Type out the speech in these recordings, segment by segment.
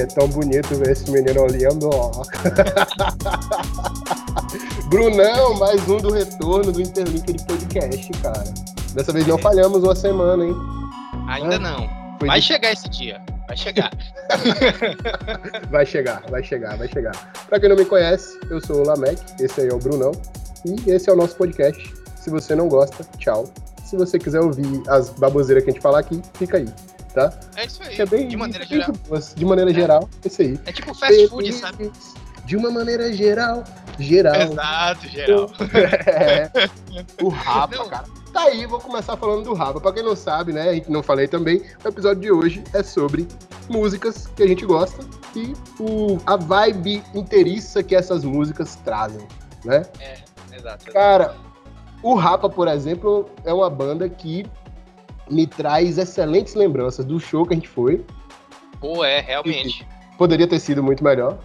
é tão bonito ver esse menino olhando, ó. Brunão, mais um do retorno do Interlink Podcast, cara. Dessa vez não falhamos uma semana, hein? Ainda não. Foi vai de... chegar esse dia. Vai chegar. vai chegar, vai chegar, vai chegar. Pra quem não me conhece, eu sou o Lamek, esse aí é o Brunão. E esse é o nosso podcast. Se você não gosta, tchau. Se você quiser ouvir as baboseiras que a gente falar aqui, fica aí, tá? É isso aí. É bem, de maneira geral. De maneira é. geral, é isso aí. É tipo fast food, sabe? De uma maneira geral, geral. Exato, geral. é. O rapa, não. cara. Tá aí, vou começar falando do rapa. Pra quem não sabe, né, a gente não falei também, o episódio de hoje é sobre músicas que a gente gosta e o, a vibe inteiriça que essas músicas trazem, né? É, exato. Cara, o Rapa, por exemplo, é uma banda que me traz excelentes lembranças do show que a gente foi. Pô, é, realmente. Poderia ter sido muito melhor.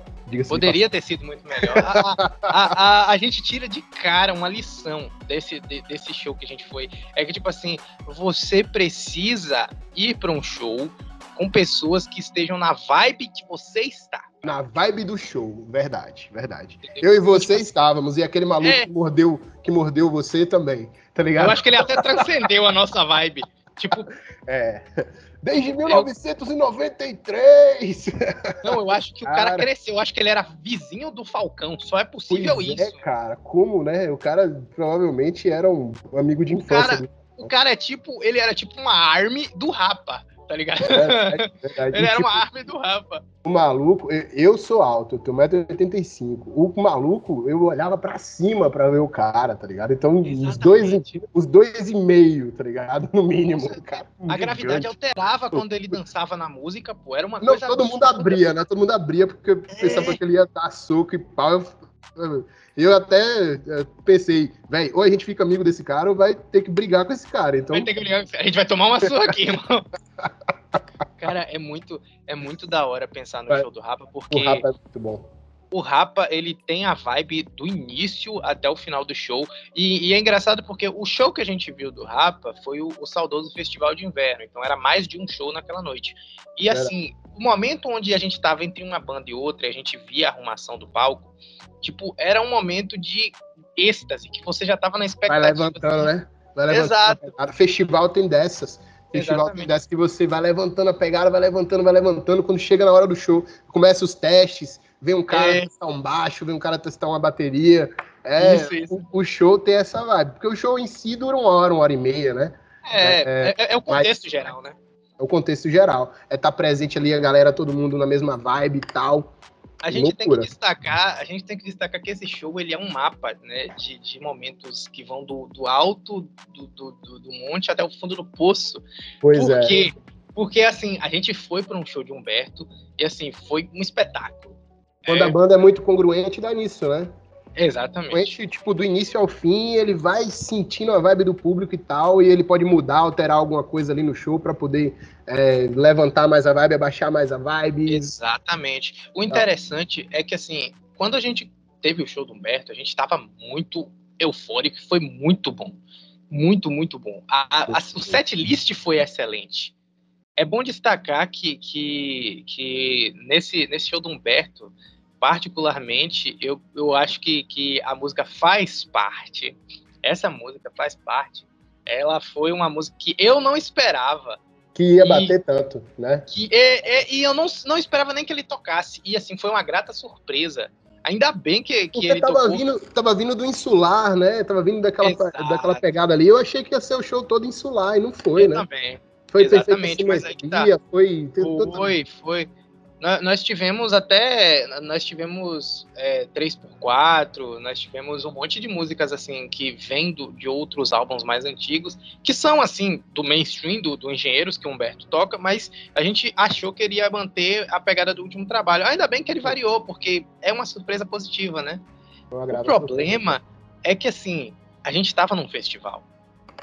Poderia ter sido muito melhor. a, a, a, a, gente tira de cara uma lição desse, de, desse show que a gente foi. É que, tipo assim, você precisa ir para um show com pessoas que estejam na vibe que você está. Na vibe do show, verdade, verdade. Eu e você estávamos, e aquele maluco é. que, mordeu, que mordeu você também, tá ligado? Eu acho que ele até transcendeu a nossa vibe. Tipo. É. Desde 1993! Não, eu acho que o cara, cara, cresceu. Eu acho que ele era vizinho do Falcão. Só é possível pois isso. É, cara. Como, né? O cara provavelmente era um amigo de infância. O cara, o cara é tipo. Ele era tipo uma arme do Rapa tá ligado? É, é, ele era tipo, uma arma do Rafa. O maluco, eu sou alto, eu tenho 1,85m. O maluco, eu olhava pra cima pra ver o cara, tá ligado? Então, os dois, os dois e meio, tá ligado? No mínimo. Cara, a gravidade alterava quando ele dançava na música, pô. Era uma Não, coisa. Todo mundo abria, né? Todo mundo abria porque é. pensava que ele ia dar soco e pau. Eu até eh, pensei, velho, ou a gente fica amigo desse cara ou vai ter que brigar com esse cara. Então... Vai ter que brigar, a gente vai tomar uma surra aqui, irmão. Cara, é muito, é muito da hora pensar no show do Rapa, porque. O Rapa é muito bom. O Rapa, ele tem a vibe do início até o final do show. E, e é engraçado porque o show que a gente viu do Rapa foi o, o, saudoso Festival de Inverno. Então era mais de um show naquela noite. E assim, o momento onde a gente tava entre uma banda e outra, e a gente via a arrumação do palco, tipo, era um momento de êxtase, que você já tava na expectativa. Vai levantando, assim. né? Vai levantando. Exato. O festival tem dessas. Festival tem dessas que você vai levantando a pegada, vai levantando, vai levantando. Quando chega na hora do show, começa os testes, vem um cara é. testar um baixo, vem um cara testar uma bateria. É, isso, isso. O, o, show tem essa vibe. Porque o show em si dura uma hora, uma hora e meia, né? É, é, é, é o contexto mas, geral, né? É o contexto geral. É estar tá presente ali a galera, todo mundo na mesma vibe e tal. A gente Loucura. tem que destacar, a gente tem que destacar que esse show ele é um mapa, né, de, de momentos que vão do, do alto do, do, do, monte até o fundo do poço. Pois Por é. Porque assim, a gente foi para um show de Humberto e assim, foi um espetáculo. Quando é... a banda é muito congruente, dá nisso, né? Exatamente. Tipo, do início ao fim, ele vai sentindo a vibe do público e tal, e ele pode mudar, alterar alguma coisa ali no show para poder é, levantar mais a vibe, abaixar mais a vibe. Exatamente. O interessante é que, assim, quando a gente teve o show do Humberto, a gente estava muito eufórico, foi muito bom. Muito, muito bom. A, a, a, o set list foi excelente. É bom destacar que, que, que nesse, nesse show do Humberto, particularmente, eu, eu acho que, que a música faz parte. Essa música faz parte. Ela foi uma música que eu não esperava. Que ia e, bater tanto, né? Que, e, e, eu não, não esperava nem que ele tocasse. E assim, foi uma grata surpresa. Ainda bem que, que ele tava tocou. Vindo, tava vindo do insular, né? Tava vindo daquela, daquela pegada ali. Eu achei que ia ser o show todo insular, e não foi, eu né? Também. Foi Exatamente, mas aí tá. Foi, foi, foi. Nós tivemos até. Nós tivemos é, 3x4, nós tivemos um monte de músicas assim que vêm do, de outros álbuns mais antigos, que são assim, do mainstream, do, do Engenheiros, que o Humberto toca, mas a gente achou que ele ia manter a pegada do último trabalho. Ainda bem que ele variou, porque é uma surpresa positiva, né? O problema é que assim, a gente estava num festival.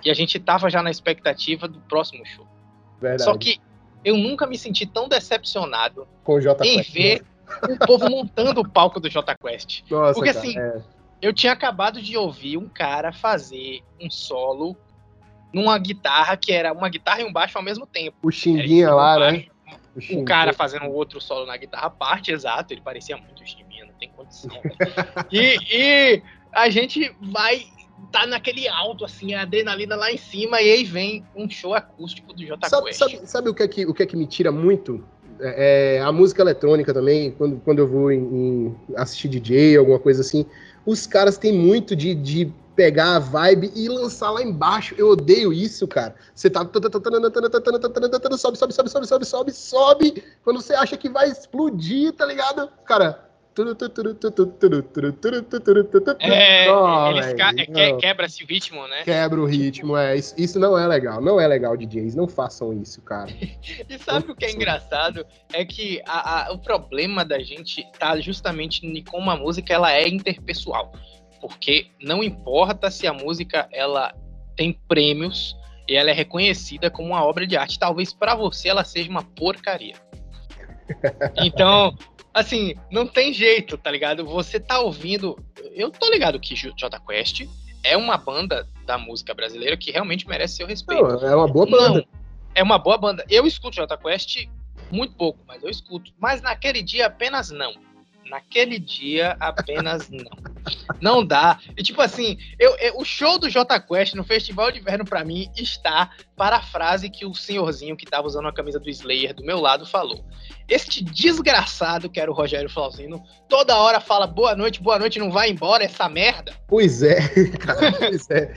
E a gente estava já na expectativa do próximo show. Verdade. Só que eu nunca me senti tão decepcionado Com o J em Quest, ver né? o povo montando o palco do J Quest. Nossa, Porque cara, assim, é. eu tinha acabado de ouvir um cara fazer um solo numa guitarra que era uma guitarra e um baixo ao mesmo tempo. O Xinguinha lá, né? o cara fazendo outro solo na guitarra parte, exato, ele parecia muito Chiminha, não tem condição. e, e a gente vai tá naquele alto, assim, a adrenalina lá em cima, e aí vem um show acústico do J sabe, sabe, sabe, o, que é que, o que é que me tira muito? É, é, a música eletrônica também, quando, quando eu vou em, em assistir DJ, alguma coisa assim, os caras têm muito de, de pegar a vibe e lançar lá embaixo. Eu odeio isso, cara. Você tá. Sobe, sobe, sobe, sobe, sobe, sobe, sobe. Quando você acha que vai explodir, tá ligado? Cara. É, oh, eles que, quebra esse ritmo, né? Quebra o ritmo, é. Isso, isso, não é legal. Não é legal, DJs. Não façam isso, cara. e sabe não o que é engraçado? É que a, a, o problema da gente tá justamente em como a música ela é interpessoal porque não importa se a música ela tem prêmios e ela é reconhecida como uma obra de arte, talvez para você ela seja uma porcaria. Então, assim, não tem jeito, tá ligado? Você tá ouvindo, eu tô ligado que J Quest é uma banda da música brasileira que realmente merece seu respeito. Não, é uma boa banda. Não, é uma boa banda. Eu escuto J Quest muito pouco, mas eu escuto. Mas naquele dia apenas não. Naquele dia, apenas não. Não dá. E tipo assim, eu, eu, o show do J Quest no Festival de Inverno para mim está para a frase que o senhorzinho que tava usando a camisa do Slayer do meu lado falou. Este desgraçado, que era o Rogério Flauzino, toda hora fala boa noite, boa noite, não vai embora essa merda. Pois é, cara, pois é.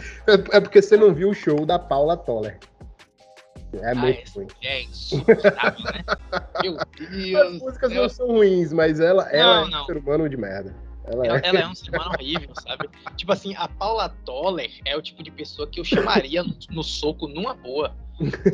É porque você não viu o show da Paula Toller. É ah, muito ruim. É insuportável, né? Meu Deus. As músicas não são ruins, mas ela, não, ela é não. um ser humano de merda. Ela, ela, é... ela, é... um ser humano horrível, sabe? tipo assim, a Paula Toller é o tipo de pessoa que eu chamaria no, no soco numa boa.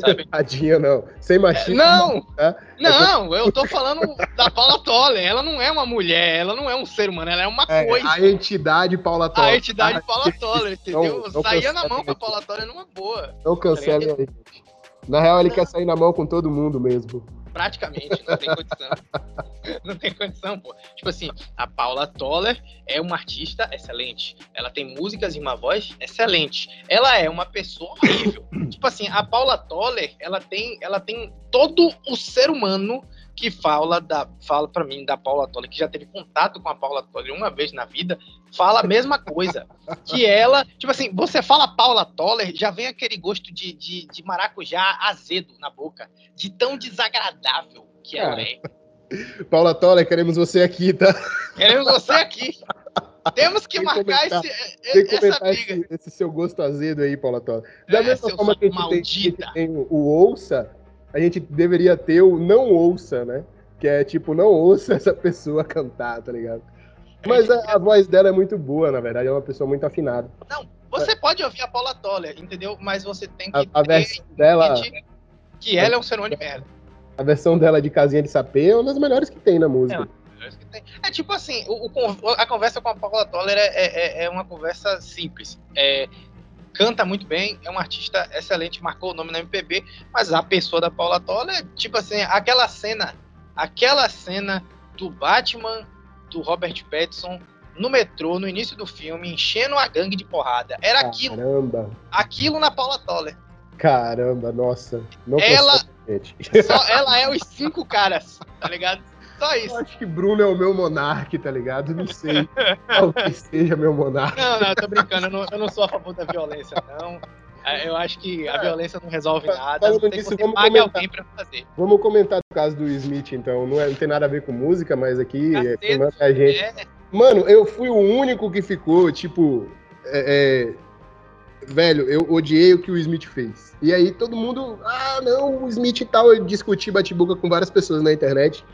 Sabe? Tadinha, não. Sem machismo. Não! Tá? Não, eu tô falando da Paula Toller. Ela não é uma mulher, ela não é um ser humano, ela é uma é, coisa. A entidade Paula Toller. A entidade ah, Paula Toller, entendeu? Não, não Saía na mão com a Paula Toller numa boa. Não cancele aí, gente. Na real, ele quer sair na mão com todo mundo mesmo. Praticamente, não tem condição. não tem condição, pô. Tipo assim, a Paula Toller é uma artista excelente. Ela tem músicas e uma voz excelente. Ela é uma pessoa horrível. tipo assim, a Paula Toller, ela tem, ela tem todo o ser humano que fala da fala para mim da Paula Toller, que já teve contato com a Paula Toller uma vez na vida, fala a mesma coisa. que ela, tipo assim, você fala Paula Toller, já vem aquele gosto de, de, de maracujá azedo na boca, de tão desagradável que ela é. Paula Toller, queremos você aqui, tá? Queremos você aqui. Temos que marcar esse, essa briga. Esse, esse, seu gosto azedo aí, Paula Toller. Da é, mesma forma que a gente, tem, a gente tem o ouça, a gente deveria ter o não ouça, né? Que é tipo, não ouça essa pessoa cantar, tá ligado? Mas a, a, voz dela é muito boa, na verdade, é uma pessoa muito afinada. Não, você é. pode ouvir a Paula Toller, entendeu? Mas você tem que a, a versão dela que ela é um sermão de merda. A versão dela de casinha de sapê é uma das melhores que tem na música. É, é tipo assim, o, o, a conversa com a Paula Toller é, é, é uma conversa simples. É, canta muito bem, é um artista excelente, marcou o nome na MPB, mas a pessoa da Paula Toller é tipo assim, aquela cena, aquela cena do Batman, do Robert Pattinson no metrô, no início do filme, enchendo a gangue de porrada. Era aquilo. Caramba. Aquilo na Paula Toller. Caramba, nossa. Não ela, só, ela é os cinco caras, tá ligado? Só isso. Eu acho que Bruno é o meu monarque, tá ligado? Não sei. Talvez seja meu monarque. Não, não, tô brincando. Eu não, eu não sou a favor da violência, não. É, eu acho que a é. violência não resolve nada. Falando nisso, vamos comentar, pra fazer. Vamos comentar do caso do Smith, então. Não, é, não tem nada a ver com música, mas aqui é, manda a gente. É. Mano, eu fui o único que ficou, tipo. É, velho, eu odiei o que o Smith fez. E aí todo mundo, ah, não, o Smith e tal, eu discuti bate-boca com várias pessoas na internet.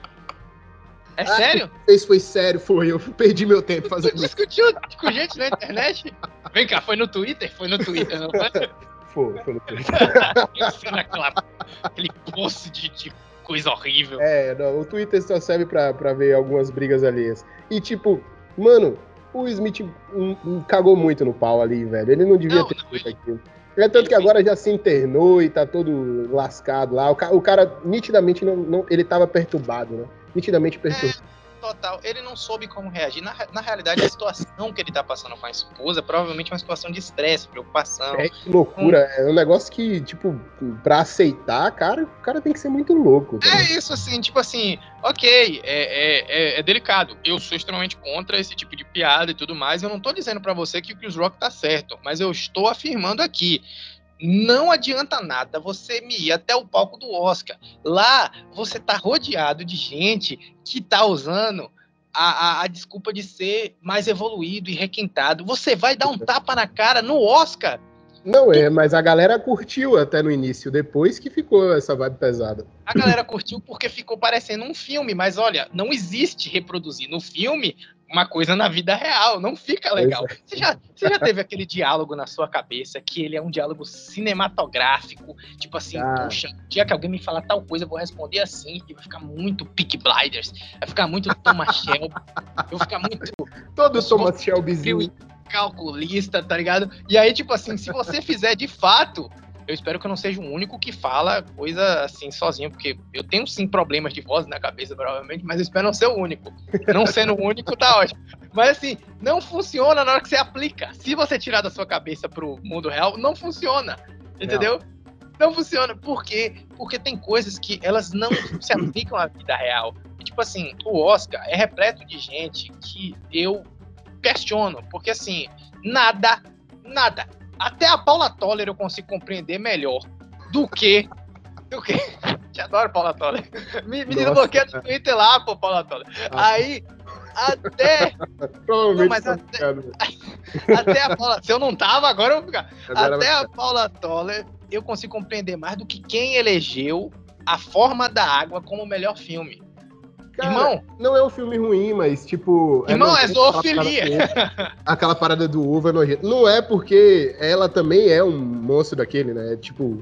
É ah, sério? Isso foi sério, foi. Eu perdi meu tempo fazendo isso. discutiu com gente na internet? Vem cá, foi no Twitter? Foi no Twitter, não foi? Foi, foi no Twitter. aquela, aquele post de, de, coisa horrível. É, não, o Twitter só serve pra, pra ver algumas brigas alheias. E tipo, mano, o Smith um, um, cagou muito no pau ali, velho. Ele não devia não, ter feito aquilo. É tanto que agora já se internou e tá todo lascado lá. O, ca o cara nitidamente não, não, ele tava perturbado, né? Nitidamente perturbado. Total. Ele não soube como reagir. Na, na realidade, a situação que ele tá passando com a esposa provavelmente é uma situação de estresse, preocupação. É que loucura. É um negócio que, tipo, pra aceitar, cara, o cara tem que ser muito louco. Cara. É isso, assim, tipo assim, ok, é, é, é, é, delicado. Eu sou extremamente contra esse tipo de piada e tudo mais. Eu não tô dizendo para você que o Chris Rock tá certo, mas eu estou afirmando aqui não adianta nada você me ir até o palco do Oscar. Lá você tá rodeado de gente que tá usando a, a, a, desculpa de ser mais evoluído e requintado. Você vai dar um tapa na cara no Oscar. Não é, mas a galera curtiu até no início, depois que ficou essa vibe pesada. A galera curtiu porque ficou parecendo um filme, mas olha, não existe reproduzir no filme uma coisa na vida real, não fica legal. É. Você já, você já teve aquele diálogo na sua cabeça que ele é um diálogo cinematográfico, tipo assim, ah. puxa, dia que alguém me falar tal coisa, eu vou responder assim, e vai ficar muito Peak Blinders, vai ficar muito Thomas Shelby, vai ficar muito. Todo Thomas Shelbyzinho. Calculista, tá ligado? E aí, tipo assim, se você fizer de fato eu espero que eu não seja o único que fala coisa assim sozinho, porque eu tenho sim problemas de voz na cabeça, provavelmente, mas eu espero não ser o único. Não sendo o único, tá ótimo. Mas assim, não funciona na hora que você aplica. Se você tirar da sua cabeça pro mundo real, não funciona. Entendeu? Não, não funciona. Por quê? Porque tem coisas que elas não se aplicam à vida real. Tipo assim, o Oscar é repleto de gente que eu questiono, porque assim, nada, nada até a Paula Toller eu consigo compreender melhor do que. Do que. Te adoro, Paula Toller. Me, me desbloqueia no Twitter lá, pô, Paula Toller. Ah. Aí, até. Provavelmente. Não, mas até, até a Paula. Se eu não tava, agora eu vou ficar. Agora até a Paula Toller eu consigo compreender mais do que quem elegeu A Forma da Água como o melhor filme. Cara, Irmão, não é um filme ruim, mas tipo. É Irmão, é, é zoofilia. Aquela parada do uva é nojento. Não é porque ela também é um monstro daquele, né? Tipo,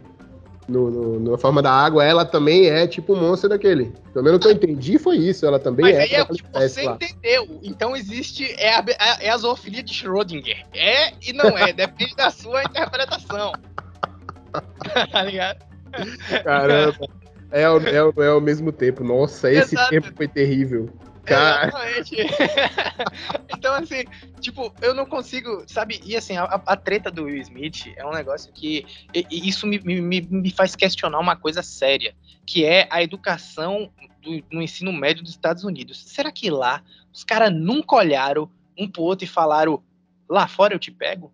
no, no, na forma da água, ela também é tipo um monstro daquele. Pelo menos o que eu entendi foi isso. Ela também Mas é. Aí é o que você lá. entendeu. Então existe. É a, é a zoofilia de Schrödinger. É e não é. Depende da sua interpretação. tá ligado? Caramba. É, é, é ao mesmo tempo. Nossa, esse Exato. tempo foi terrível. Cara. Exatamente. então, assim, tipo, eu não consigo, sabe? E assim, a, a treta do Will Smith é um negócio que. E, e isso me, me, me faz questionar uma coisa séria, que é a educação do, no ensino médio dos Estados Unidos. Será que lá os caras nunca olharam um pro outro e falaram, lá fora eu te pego?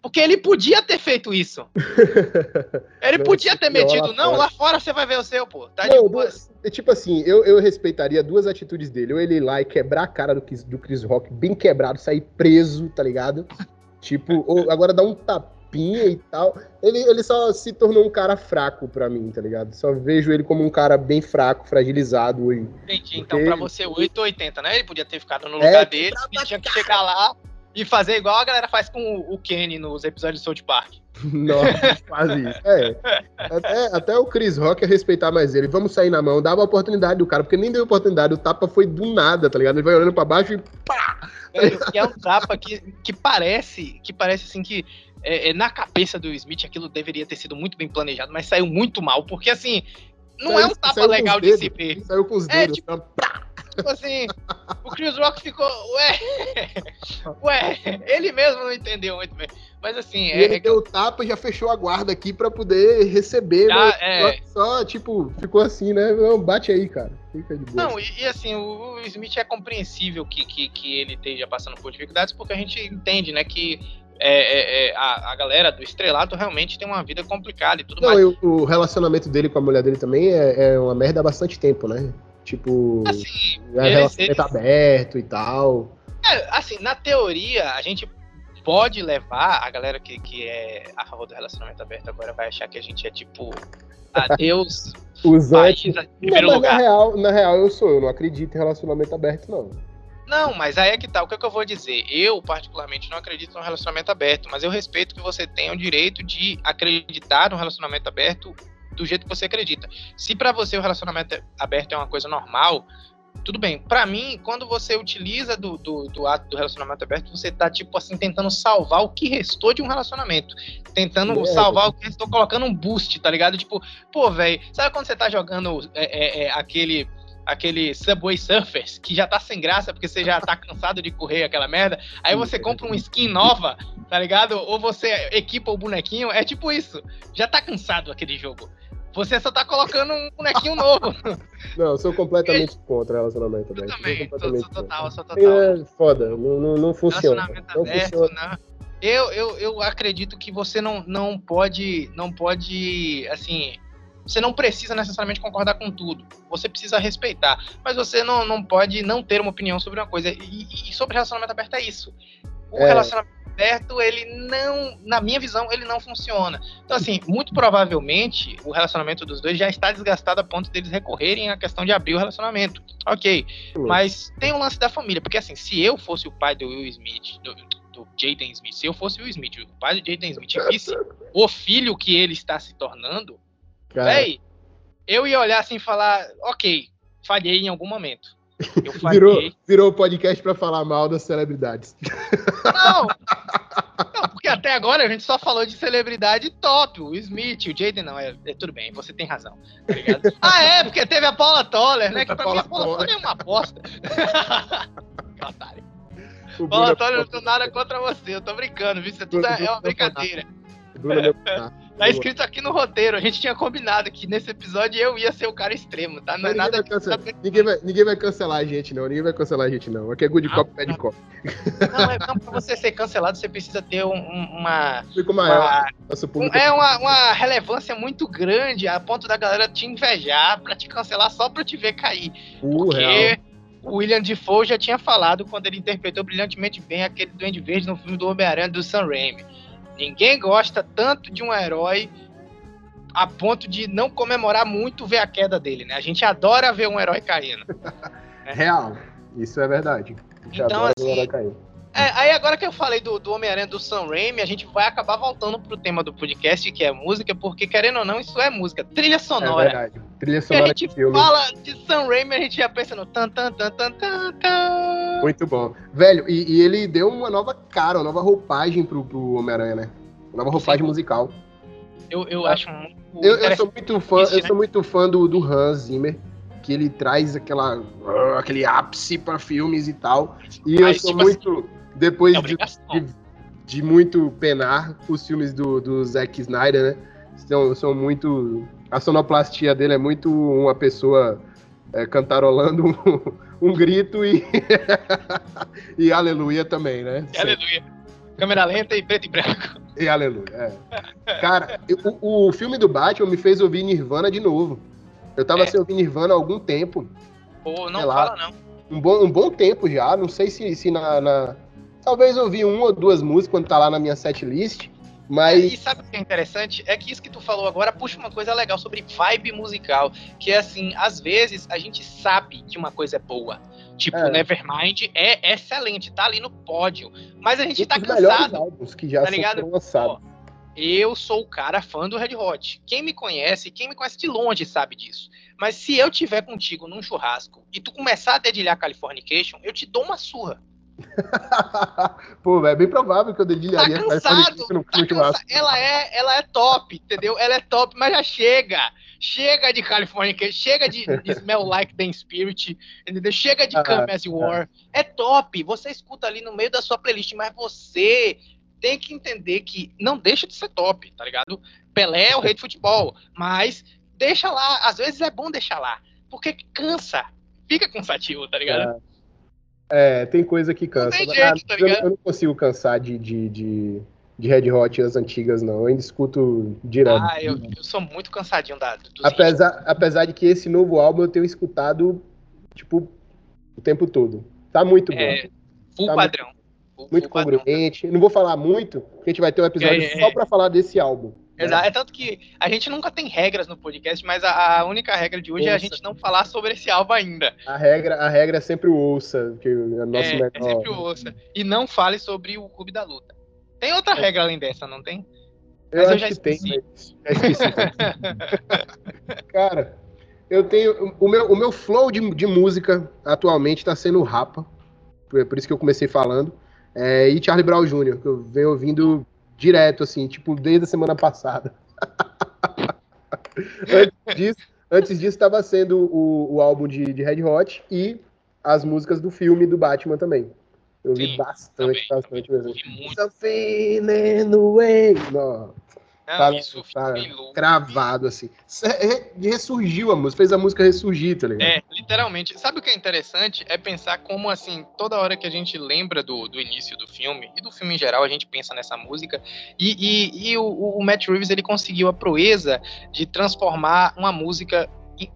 Porque ele podia ter feito isso. Ele não, podia ter metido, não, lá fora você vai ver o seu, pô. Tá não, duas, é tipo assim, eu, eu respeitaria duas atitudes dele. Ou ele ir lá e quebrar a cara do, do Chris Rock, bem quebrado, sair preso, tá ligado? Tipo, ou agora dar um tapinha e tal. Ele, ele só se tornou um cara fraco pra mim, tá ligado? Só vejo ele como um cara bem fraco, fragilizado hoje. Entendi. Então, pra você, 8 ou 80, né? Ele podia ter ficado no é, lugar é, dele, ele tinha que chegar lá e fazer igual a galera faz com o Kenny nos episódios de South Park. Nossa, quase isso. É. Até, até o Chris Rock ia respeitar mais ele. Vamos sair na mão, dava a oportunidade do cara, porque nem deu oportunidade. O tapa foi do nada, tá ligado? Ele vai olhando pra baixo e pá! É, é um tapa que, que parece, que parece assim que é, é, na cabeça do Smith aquilo deveria ter sido muito bem planejado, mas saiu muito mal, porque assim, não saiu, é um tapa legal de se ver. Saiu com os é, dedos. Tipo, Tipo assim, o Chris Rock ficou, ué, ué, ele mesmo não entendeu muito bem. Mas assim, e é. Ele é deu que... tapa e já fechou a guarda aqui pra poder receber. Já, é... Só, tipo, ficou assim, né? Não, bate aí, cara. Fica de boa. Não, e, e assim, o, o, Smith é compreensível que, que, que ele esteja passando por dificuldades, porque a gente entende, né, que é, é, é, a, a, galera do estrelato realmente tem uma vida complicada e tudo Não, mais. Não, o relacionamento dele com a mulher dele também é, é uma merda há bastante tempo, né? Tipo, assim, é relacionamento aberto e tal. É, assim, na teoria, a gente pode levar, a galera que, que é a favor do relacionamento aberto agora vai achar que a gente é tipo, adeus, Os país primeiro não, lugar. Na real, na real, eu sou, eu não acredito em relacionamento aberto, não. Não, mas aí é que tá. O que, é que, eu vou dizer? Eu, particularmente, não acredito no relacionamento aberto, mas eu respeito que você tenha o direito de acreditar no relacionamento aberto do jeito que você acredita. Se para você o relacionamento aberto é uma coisa normal, tudo bem. Para mim, quando você utiliza do, do, do, ato do relacionamento aberto, você tá, tipo assim, tentando salvar o que restou de um relacionamento. Tentando é, salvar o que restou, colocando um boost, tá ligado? Tipo, pô, velho, sabe quando você tá jogando é, é, é aquele aquele Subway Surfers, que já tá sem graça porque você já tá cansado de correr aquela merda. Aí você compra uma skin nova, tá ligado? Ou você equipa o bonequinho. É tipo isso. Já tá cansado aquele jogo. Você só tá colocando um bonequinho novo. Não, eu sou completamente contra relacionamento aberto. Eu também, sou, sou total, sou total. É foda, não, não, não funciona. Relacionamento não aberto, funciona. não. Eu, eu, eu acredito que você não, não pode, não pode, assim, você não precisa necessariamente concordar com tudo. Você precisa respeitar. Mas você não, não pode não ter uma opinião sobre uma coisa. E, e sobre relacionamento aberto é isso. O É. relacionamento aberto, ele não, na minha visão, ele não funciona. Então, assim, muito provavelmente o relacionamento dos dois já está desgastado a ponto deles recorrerem à questão de abrir o relacionamento. Ok. Mas tem um lance da família, porque assim, se eu fosse o pai do Will Smith, do, do Jaden Smith, se eu fosse o Will Smith, o pai do Jaden Smith, visse o filho que ele está se tornando, véi, eu ia olhar assim e falar, ok, falhei em algum momento. Eu virou, virou podcast pra falar mal das celebridades. Não! Não, porque até agora a gente só falou de celebridade top, o Smith, o Jaden, não, é, é tudo bem, você tem razão, tá ah, é, porque teve a Paula Toller, né? Que pra Paula mim a Paula Toller. É uma bosta. Que otário. O Paula Bruno- Toller, eu não tenho nada contra você, eu tô brincando, viu? Isso tudo é, é uma brincadeira. o Bruno é meu- tá. Escrito aqui no roteiro, a gente tinha combinado que nesse episódio eu ia ser o cara extremo, tá? Não é nada vai cancelar, ninguém, vai, ninguém vai cancelar a gente, não. Ninguém vai cancelar a gente, não. Aqui é good Não, cop, bad cop. Não, é, não, pra você ser cancelado, você precisa ter um- um- uma, Fico maior. uma Um- É uma, uma relevância muito grande a ponto da galera te invejar pra te cancelar só pra te ver cair. real. Porque o William Defoe já tinha falado quando ele interpretou brilhantemente bem aquele Duende Verde no filme do Homem-Aranha do Sam Raimi. Ninguém gosta tanto de um herói a ponto de não comemorar muito ver a queda dele, né? A gente adora ver um herói caindo. Real. Isso é verdade. Então, adora assim. É, aí agora que eu falei do, do Homem-Aranha do Sam Raimi, a gente vai acabar voltando pro tema do podcast, que é música, porque querendo ou não, isso é música. Trilha É sonora. verdade. Trilha Se a sonora gente de filme. fala de Sam Raimi, a gente já pensa no tan tan tan tan tan tan. Muito bom. Velho, e, e ele deu uma nova cara, uma nova roupagem pro, pro Homem-Aranha, né? Uma nova roupagem Sim. musical. Eu, eu acho muito Eu, eu sou muito fã, isso, eu né? sou muito fã do, do Hans Zimmer, que ele traz aquela aquele ápice pra filmes e tal. E Mas, eu sou tipo muito depois É de, de, de muito penar os filmes do, do Zack Snyder, né? São, são muito a sonoplastia dele é muito uma pessoa é, cantarolando um, um grito e e aleluia também, né? Aleluia. Câmera lenta e preto e branco. E aleluia. É. Cara, o, o filme do Batman me fez ouvir Nirvana de novo. Eu tava É. sem ouvir Nirvana há algum tempo. Pô, não fala não. Um bom, um bom tempo já. Não sei se, se na, na- Talvez eu ouvi uma ou duas músicas quando tá lá na minha setlist. E Mas. sabe o que é interessante? É que isso que tu falou agora puxa uma coisa legal sobre vibe musical. Que é assim, às vezes a gente sabe que uma coisa é boa. Tipo, É. Nevermind é excelente, tá ali no pódio. Mas a gente tá cansado. álbuns que já tá ligado? Ó, eu sou o cara fã do Red Hot. Quem me conhece, quem me conhece de longe sabe disso. Mas se eu tiver contigo num churrasco e tu começar a dedilhar Californication, eu te dou uma surra. Pô, é bem provável que eu dedilharia Tá cansado, no, tá no cansa- Ela é, ela é top, entendeu? Ela é top, mas já chega. Chega de Californication, chega de, de Smell Like the Spirit, entendeu? Chega de Ah, Come As You Are. É top, você escuta ali no meio da sua playlist, mas você tem que entender que não deixa de ser top, tá ligado? Pelé é o rei de futebol, mas deixa lá, às vezes é bom deixar lá, porque cansa, fica cansativo, tá ligado? É, tem coisa que cansa. tem Mas, jeito, tá eu, eu não consigo cansar de, de, de, de Red Hot as antigas, não. Eu ainda escuto direto. Ah, eu, eu sou muito cansadinho da, Apesar, apesar de que esse novo álbum eu tenho escutado, tipo, o tempo todo. Tá muito bom. É, full Tá padrão. Full- muito full padrão. congruente. Não vou falar muito, porque a gente vai ter um episódio É, é, só é. pra falar desse álbum. Né? Exato. É tanto que a gente nunca tem regras no podcast, mas a, a única regra de hoje é a Ouça. gente não falar sobre esse álbum ainda. A regra, a regra é sempre o ouça, que é nosso é, é sempre o ouça. E não fale sobre o Clube da Luta. Tem outra É. regra além dessa, não tem? Eu Mas eu acho já que tem, mas já esqueci. Cara, eu tenho. O meu, o meu flow de, de música atualmente tá sendo Rapa. Por, por isso que eu comecei falando. É, e Charlie Brown Jr., que eu venho ouvindo direto, assim, tipo, desde a semana passada. antes, disso, Antes disso, estava sendo o, o álbum de, de Red Hot e as músicas do filme do Batman também. Eu ouvi bastante, também. bastante mesmo. Something in the way. Não. Tá, isso tá cravado, assim. Ressurgiu a música, fez a música ressurgir, tá ligado? É, literalmente. Sabe o que é interessante? É pensar como, assim, toda hora que a gente lembra do, do início do filme, e do filme em geral, a gente pensa nessa música, e, e, e o, o Matt Reeves, ele conseguiu a proeza de transformar uma música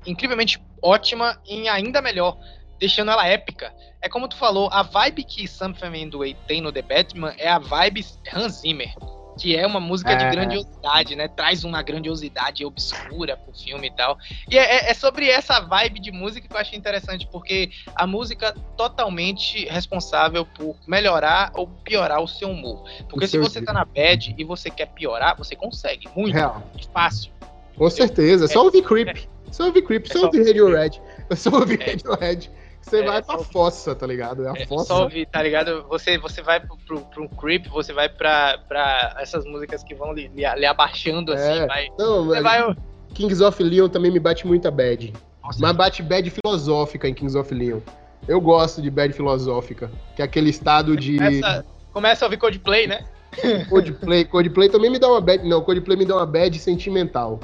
incrivelmente ótima em ainda melhor, deixando ela épica. É como tu falou, a vibe que Sam Way tem no The Batman é a vibe Hans Zimmer que é uma música é. de grandiosidade, né? Traz uma grandiosidade obscura pro filme e tal. E é, é, é, sobre essa vibe de música que eu achei interessante, porque a música totalmente responsável por melhorar ou piorar o seu humor. Porque se você tá na bad e você quer piorar, você consegue. Muito. Real. Fácil. Com certeza. É só ouvir Creep. É. Só ouvir Creep, só, só ouvir Radiohead. Só ouvir Radiohead. Você é, vai pra só, fossa, tá ligado? É a é, fossa. Só ouvir, tá ligado? Você, você vai pro, pro, pro creep, você vai pra, pra essas músicas que vão lhe, lhe abaixando, assim, é. vai. Não, mas vai... Kings of Leon também me bate muita bad. Nossa, mas bate bad filosófica em Kings of Leon. Eu gosto de bad filosófica, que é aquele estado de. Começa, começa a ouvir Codeplay, né? Codeplay, Codeplay também me dá uma bad. Não, Codeplay me dá uma bad sentimental.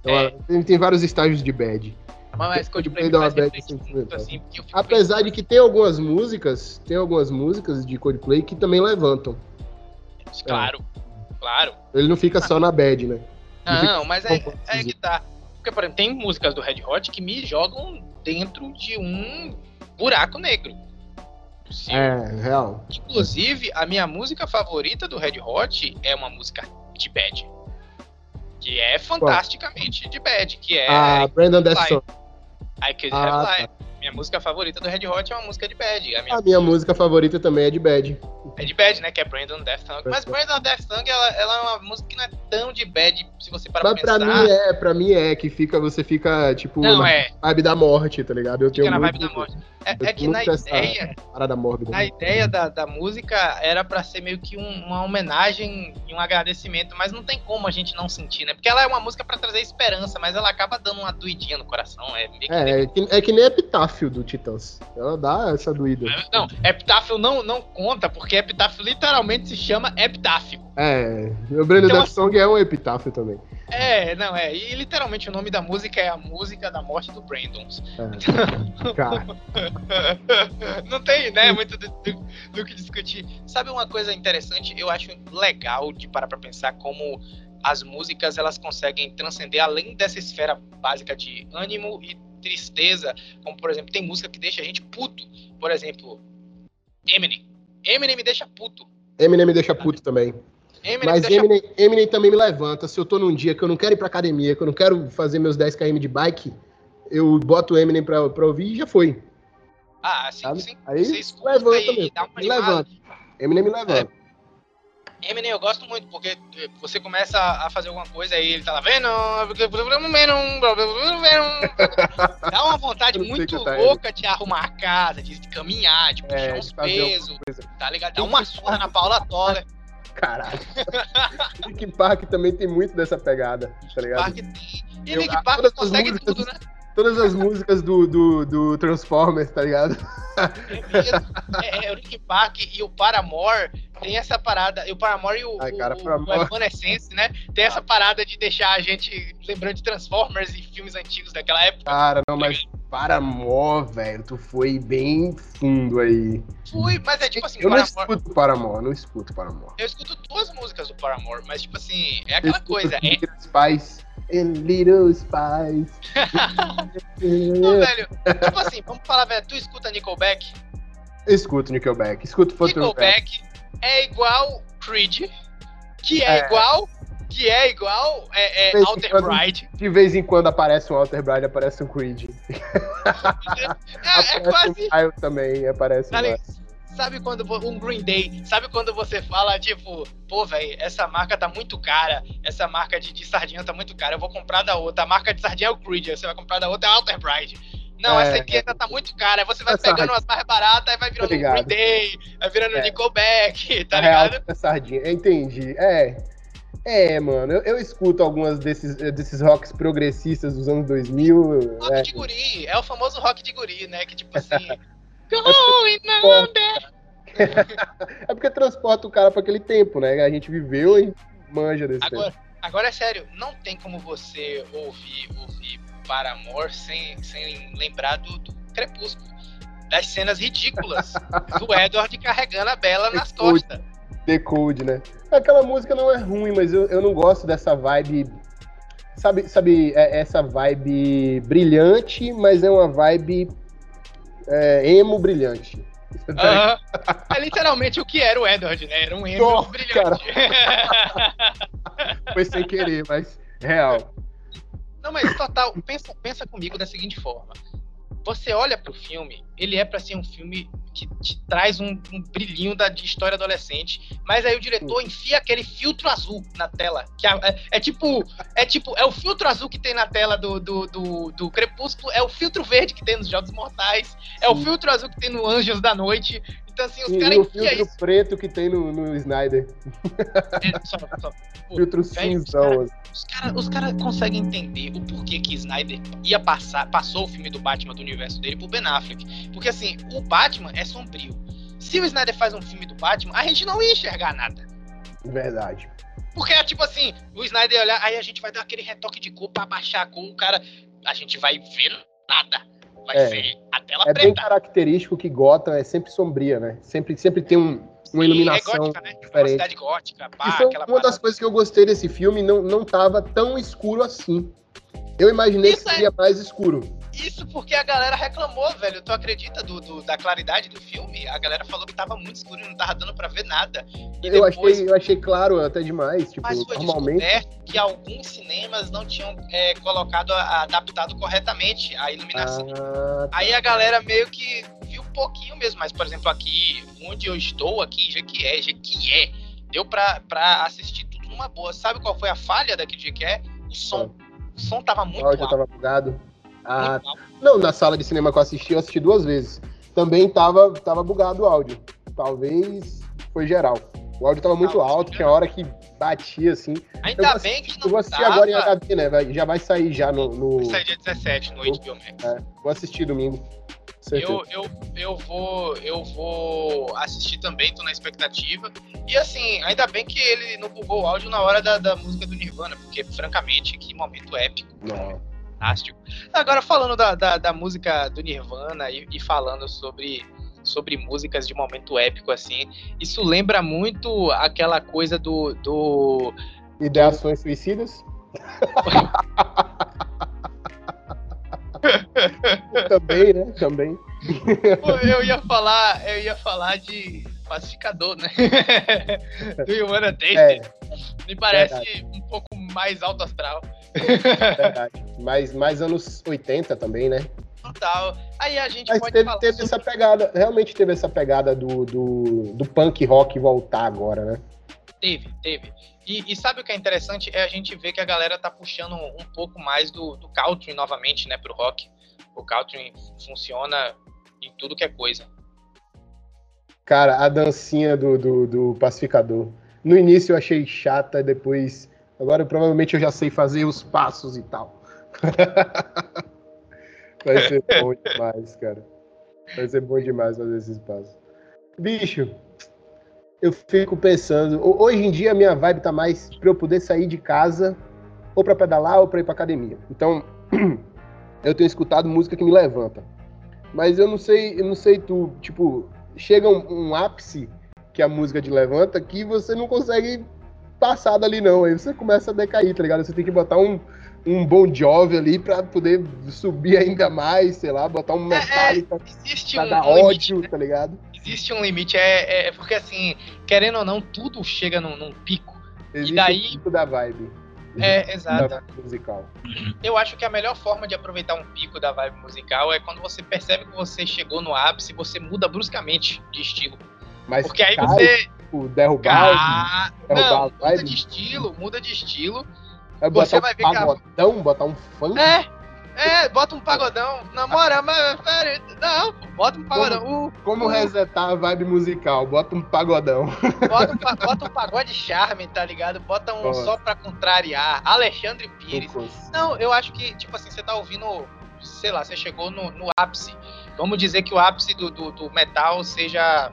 Então, é. tem, tem vários estágios de bad. Mas Coldplay me faz muito, assim, Apesar de que tem algumas músicas, tem algumas músicas de Coldplay que também levantam. Claro, é. claro. Ele não fica só na bad, né? Não, não mas é, é que tá. Porque, por exemplo, tem músicas do Red Hot que me jogam dentro de um buraco negro. Sim. É, real. Inclusive, a minha música favorita do Red Hot é uma música de bad. Que é fantasticamente de bad, que é. Ah, Brandon Death I Could ah, Have. Tá. Minha música favorita do Red Hot é uma música de bad. A minha, a minha música favorita também é de bad. É de bad, né? Que é Brandon Death Song. Mas Brandon Death Song, ela, ela é uma música que não é tão de bad, se você parar Mas pra pensar. Mim é, pra mim é, que fica, você fica, tipo, não, na é. vibe da morte, tá ligado? Eu fica tenho na muito, vibe da morte. É, é que na ideia. Parada mórbida. Na ideia da, da música era pra ser meio que um, uma homenagem e um agradecimento, mas não tem como a gente não sentir, né? Porque ela é uma música pra trazer esperança, mas ela acaba dando uma doidinha no coração. É, que é, é, que, é que nem Epitáfio do Titãs. Ela dá essa doída. Não, Epitáfio não, não conta, porque Epitáfio literalmente se chama Epitáfio. É, o Breno então, Death Song é um epitáfio também. É, não, é. E literalmente o nome da música é a música da morte do Brandon. É. Cara. não tem, né, muito do, do, do, que discutir. Sabe uma coisa interessante? Eu acho legal de parar pra pensar como as músicas elas conseguem transcender além dessa esfera básica de ânimo e tristeza. Como, por exemplo, tem música que deixa a gente puto. Por exemplo, Eminem. Eminem me deixa puto. Eminem me deixa puto também. Eminem Mas deixa... Eminem, Eminem também me levanta. Se eu tô num dia que eu não quero ir pra academia, que eu não quero fazer meus 10km de bike, eu boto o Eminem pra, pra ouvir e já foi. Ah, sim, Sabe? sim. Aí Você levanta mesmo. me levanta. Eminem me levanta. É. Eminem eu gosto muito, porque você começa a fazer alguma coisa e ele tá lá vendo. Dá uma vontade muito tá louca de arrumar a casa, de caminhar, de puxar é, uns pesos, tá ligado? Dá uma surra na Paula Toller. Caralho. Linkin Park também tem muito dessa pegada, tá ligado? Park tem. E Linkin Park consegue músicas, tudo, né? Todas as músicas do, do, do Transformers, tá ligado? É, é, é, o Linkin Park e o Paramore tem essa parada. E o Paramore e o, Ai, cara, o, Paramore. o Evanescence, né? Tem essa parada de deixar a gente lembrando de Transformers e filmes antigos daquela época. Cara, não, mas Paramore, velho, tu foi bem fundo aí. Fui, mas é tipo assim, Eu Paramore... não escuto Paramore, não escuto Paramore. Eu escuto duas músicas do Paramore, mas tipo assim, é aquela coisa. É... Spice. And Little Spice. Não, velho, tipo assim, vamos falar, velho, tu escuta Nickelback? Eu escuto Nickelback, escuto Nickelback é igual Creed, que é, é. igual que é igual é, é Alter quando, Bride. De vez em quando aparece um Alter Bride, aparece um Creed. É, é quase. Um também aparece. Tá sabe quando um Green Day, sabe quando você fala tipo, pô, velho, essa marca tá muito cara, essa marca de, de, sardinha tá muito cara, eu vou comprar da outra. A marca de sardinha é o Creed, você vai comprar da outra é Alter Bride. Não, é, essa aqui ainda tá muito cara. Aí você vai pegando umas mais baratas, aí vai virando um Green Day, vai virando é. Nickelback, tá ligado? É sardinha, entendi. É. É, mano, eu, eu, escuto algumas desses, desses rocks progressistas dos anos 2000. Rock é. de guri, é o famoso rock de guri, né? Que tipo assim. Going under! é porque transporta o cara para aquele tempo, né? A gente viveu e manja desse agora, tempo. Agora é sério, não tem como você ouvir, ouvir Paramore sem, sem lembrar do, do Crepúsculo. Das cenas ridículas do Edward carregando a Bela nas costas. Decode, né? Aquela música não é ruim, mas eu, eu não gosto dessa vibe. Sabe, sabe é, essa vibe brilhante, mas é uma vibe é, emo brilhante. É literalmente o que era o Edward, né? Era um emo oh, brilhante. Foi sem querer, mas real. Não, mas total, pensa, pensa comigo da seguinte forma você olha pro filme, ele é para ser um filme que te traz um, um, brilhinho da, de história adolescente, mas aí o diretor enfia aquele filtro azul na tela, que é, é, tipo, é tipo, é o filtro azul que tem na tela do, do, do, do Crepúsculo, é o filtro verde que tem nos Jogos Mortais, é o filtro azul que tem no Anjos da Noite, então, assim, os caras. E o filtro isso. preto que tem no, no Snyder. É, só, só, pô, filtro cinzão. Os caras cara, cara conseguem entender o porquê que Snyder ia passar, passou o filme do Batman do universo dele pro Ben Affleck. Porque, assim, o Batman é sombrio. Se o Snyder faz um filme do Batman, a gente não ia enxergar nada. Verdade. Porque é tipo assim, o Snyder olhar, aí a gente vai dar aquele retoque de cor pra baixar a cor, o cara. A gente vai ver nada vai é. ser a tela é preta. É bem característico que Gotham é sempre sombria, né? Sempre, sempre tem um, uma é iluminação é gótica, né? diferente. Uma cidade gótica, pá, Isso é uma parada. das coisas que eu gostei desse filme, não, não tava tão escuro assim. Eu imaginei Isso que seria é... mais escuro. Isso porque a galera reclamou, velho. Tu acredita do, do, da claridade do filme? A galera falou que tava muito escuro e não tava dando pra ver nada. E eu, depois... achei, eu achei claro até demais. Tipo, Mas foi normalmente... descoberto que alguns cinemas não tinham é, colocado, adaptado corretamente a iluminação. Ah, tá. Aí a galera meio que viu um pouquinho mesmo. Mas, por exemplo, aqui, onde eu estou, aqui em Jequié, Jequié, deu pra, pra assistir tudo numa boa. Sabe qual foi a falha daqui de Jequié? O som. Ah. O som tava muito o áudio alto. tava bugado. Ah, não, na sala de cinema que eu assisti, eu assisti duas vezes. Também tava, tava bugado o áudio. Talvez foi geral. O áudio tava muito alto, tinha hora que batia assim. Ainda eu bem que não Eu vou assistir tava... agora em HD, né? Já vai sair já no. no... Vai sair dia 17 no HBO Max. É, vou assistir domingo. Eu, eu, eu, vou, eu vou assistir também, tô na expectativa. E assim, ainda bem que ele não bugou o áudio na hora da, da música do Nirvana, porque, francamente, que momento épico. Não fantástico. Agora, falando da, da, da música do Nirvana e, e, falando sobre, sobre músicas de momento épico, assim, isso lembra muito aquela coisa do. do Ideações suicidas? Também, né? Também. eu ia falar, eu ia falar de pacificador, né? do Humana Taste. É, Me parece verdade. um pouco mais alto astral. Verdade. Mais, mais anos 80 também, né? Total. Aí a gente Mas pode teve, teve sobre... essa pegada, realmente teve essa pegada do, do, do punk rock voltar agora, né? Teve, teve. E, e, sabe o que é interessante? É a gente ver que a galera tá puxando um, pouco mais do, do country novamente, né, pro rock. O country funciona em tudo que é coisa. Cara, a dancinha do, do, do pacificador. No início eu achei chata, depois Agora provavelmente eu já sei fazer os passos e tal. Vai ser bom demais, cara. Vai ser bom demais fazer esses passos. Bicho, eu fico pensando. Hoje em dia a minha vibe tá mais pra eu poder sair de casa ou para pedalar ou para ir pra academia. Então, eu tenho escutado música que me levanta. Mas eu não sei, eu não sei tu, tipo, chega um, um ápice que a música te levanta que você não consegue passado ali, não. Aí você começa a decair, tá ligado? Você tem que botar um, um Bon Jovi ali pra poder subir ainda mais, sei lá, botar um Metallica é, é, existe pra um, dar um ódio, limite, tá ligado? Existe um limite, é, é, porque assim, querendo ou não, tudo chega num, num pico. Existe e daí... um pico da vibe. É, exato. Musical. Eu acho que a melhor forma de aproveitar um pico da vibe musical é quando você percebe que você chegou no ápice, você muda bruscamente de estilo. Mas porque aí você tipo, derrubar. Ah, derrubar não, muda de estilo, muda de estilo. Vai você vai um ver pagodão, que a... botar um funk. É, é, bota um pagodão. Namora, mas. Não, Bota um pagodão. Como, como resetar a vibe musical? Bota um pagodão. Bota um, bota um pagode charme, tá ligado? Bota um Nossa. só pra contrariar. Alexandre Pires. Não, eu acho que, tipo assim, você tá ouvindo, sei lá, você chegou no, no ápice. Vamos dizer que o ápice do, do, do metal seja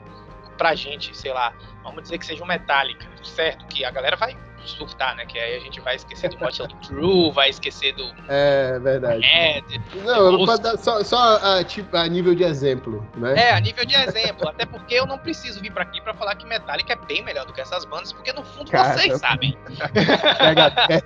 pra gente, sei lá, vamos dizer que seja um Metallica, certo? Que a galera vai surtar, né? Que aí a gente vai esquecer do Motley Crue, vai esquecer do. É, verdade. Red, não, os... dar só, só a, tipo, a nível de exemplo, né? É, a nível de exemplo. até porque eu não preciso vir pra aqui pra falar que Metallica é bem melhor do que essas bandas, porque no fundo Cara, vocês sabem. Megadeth.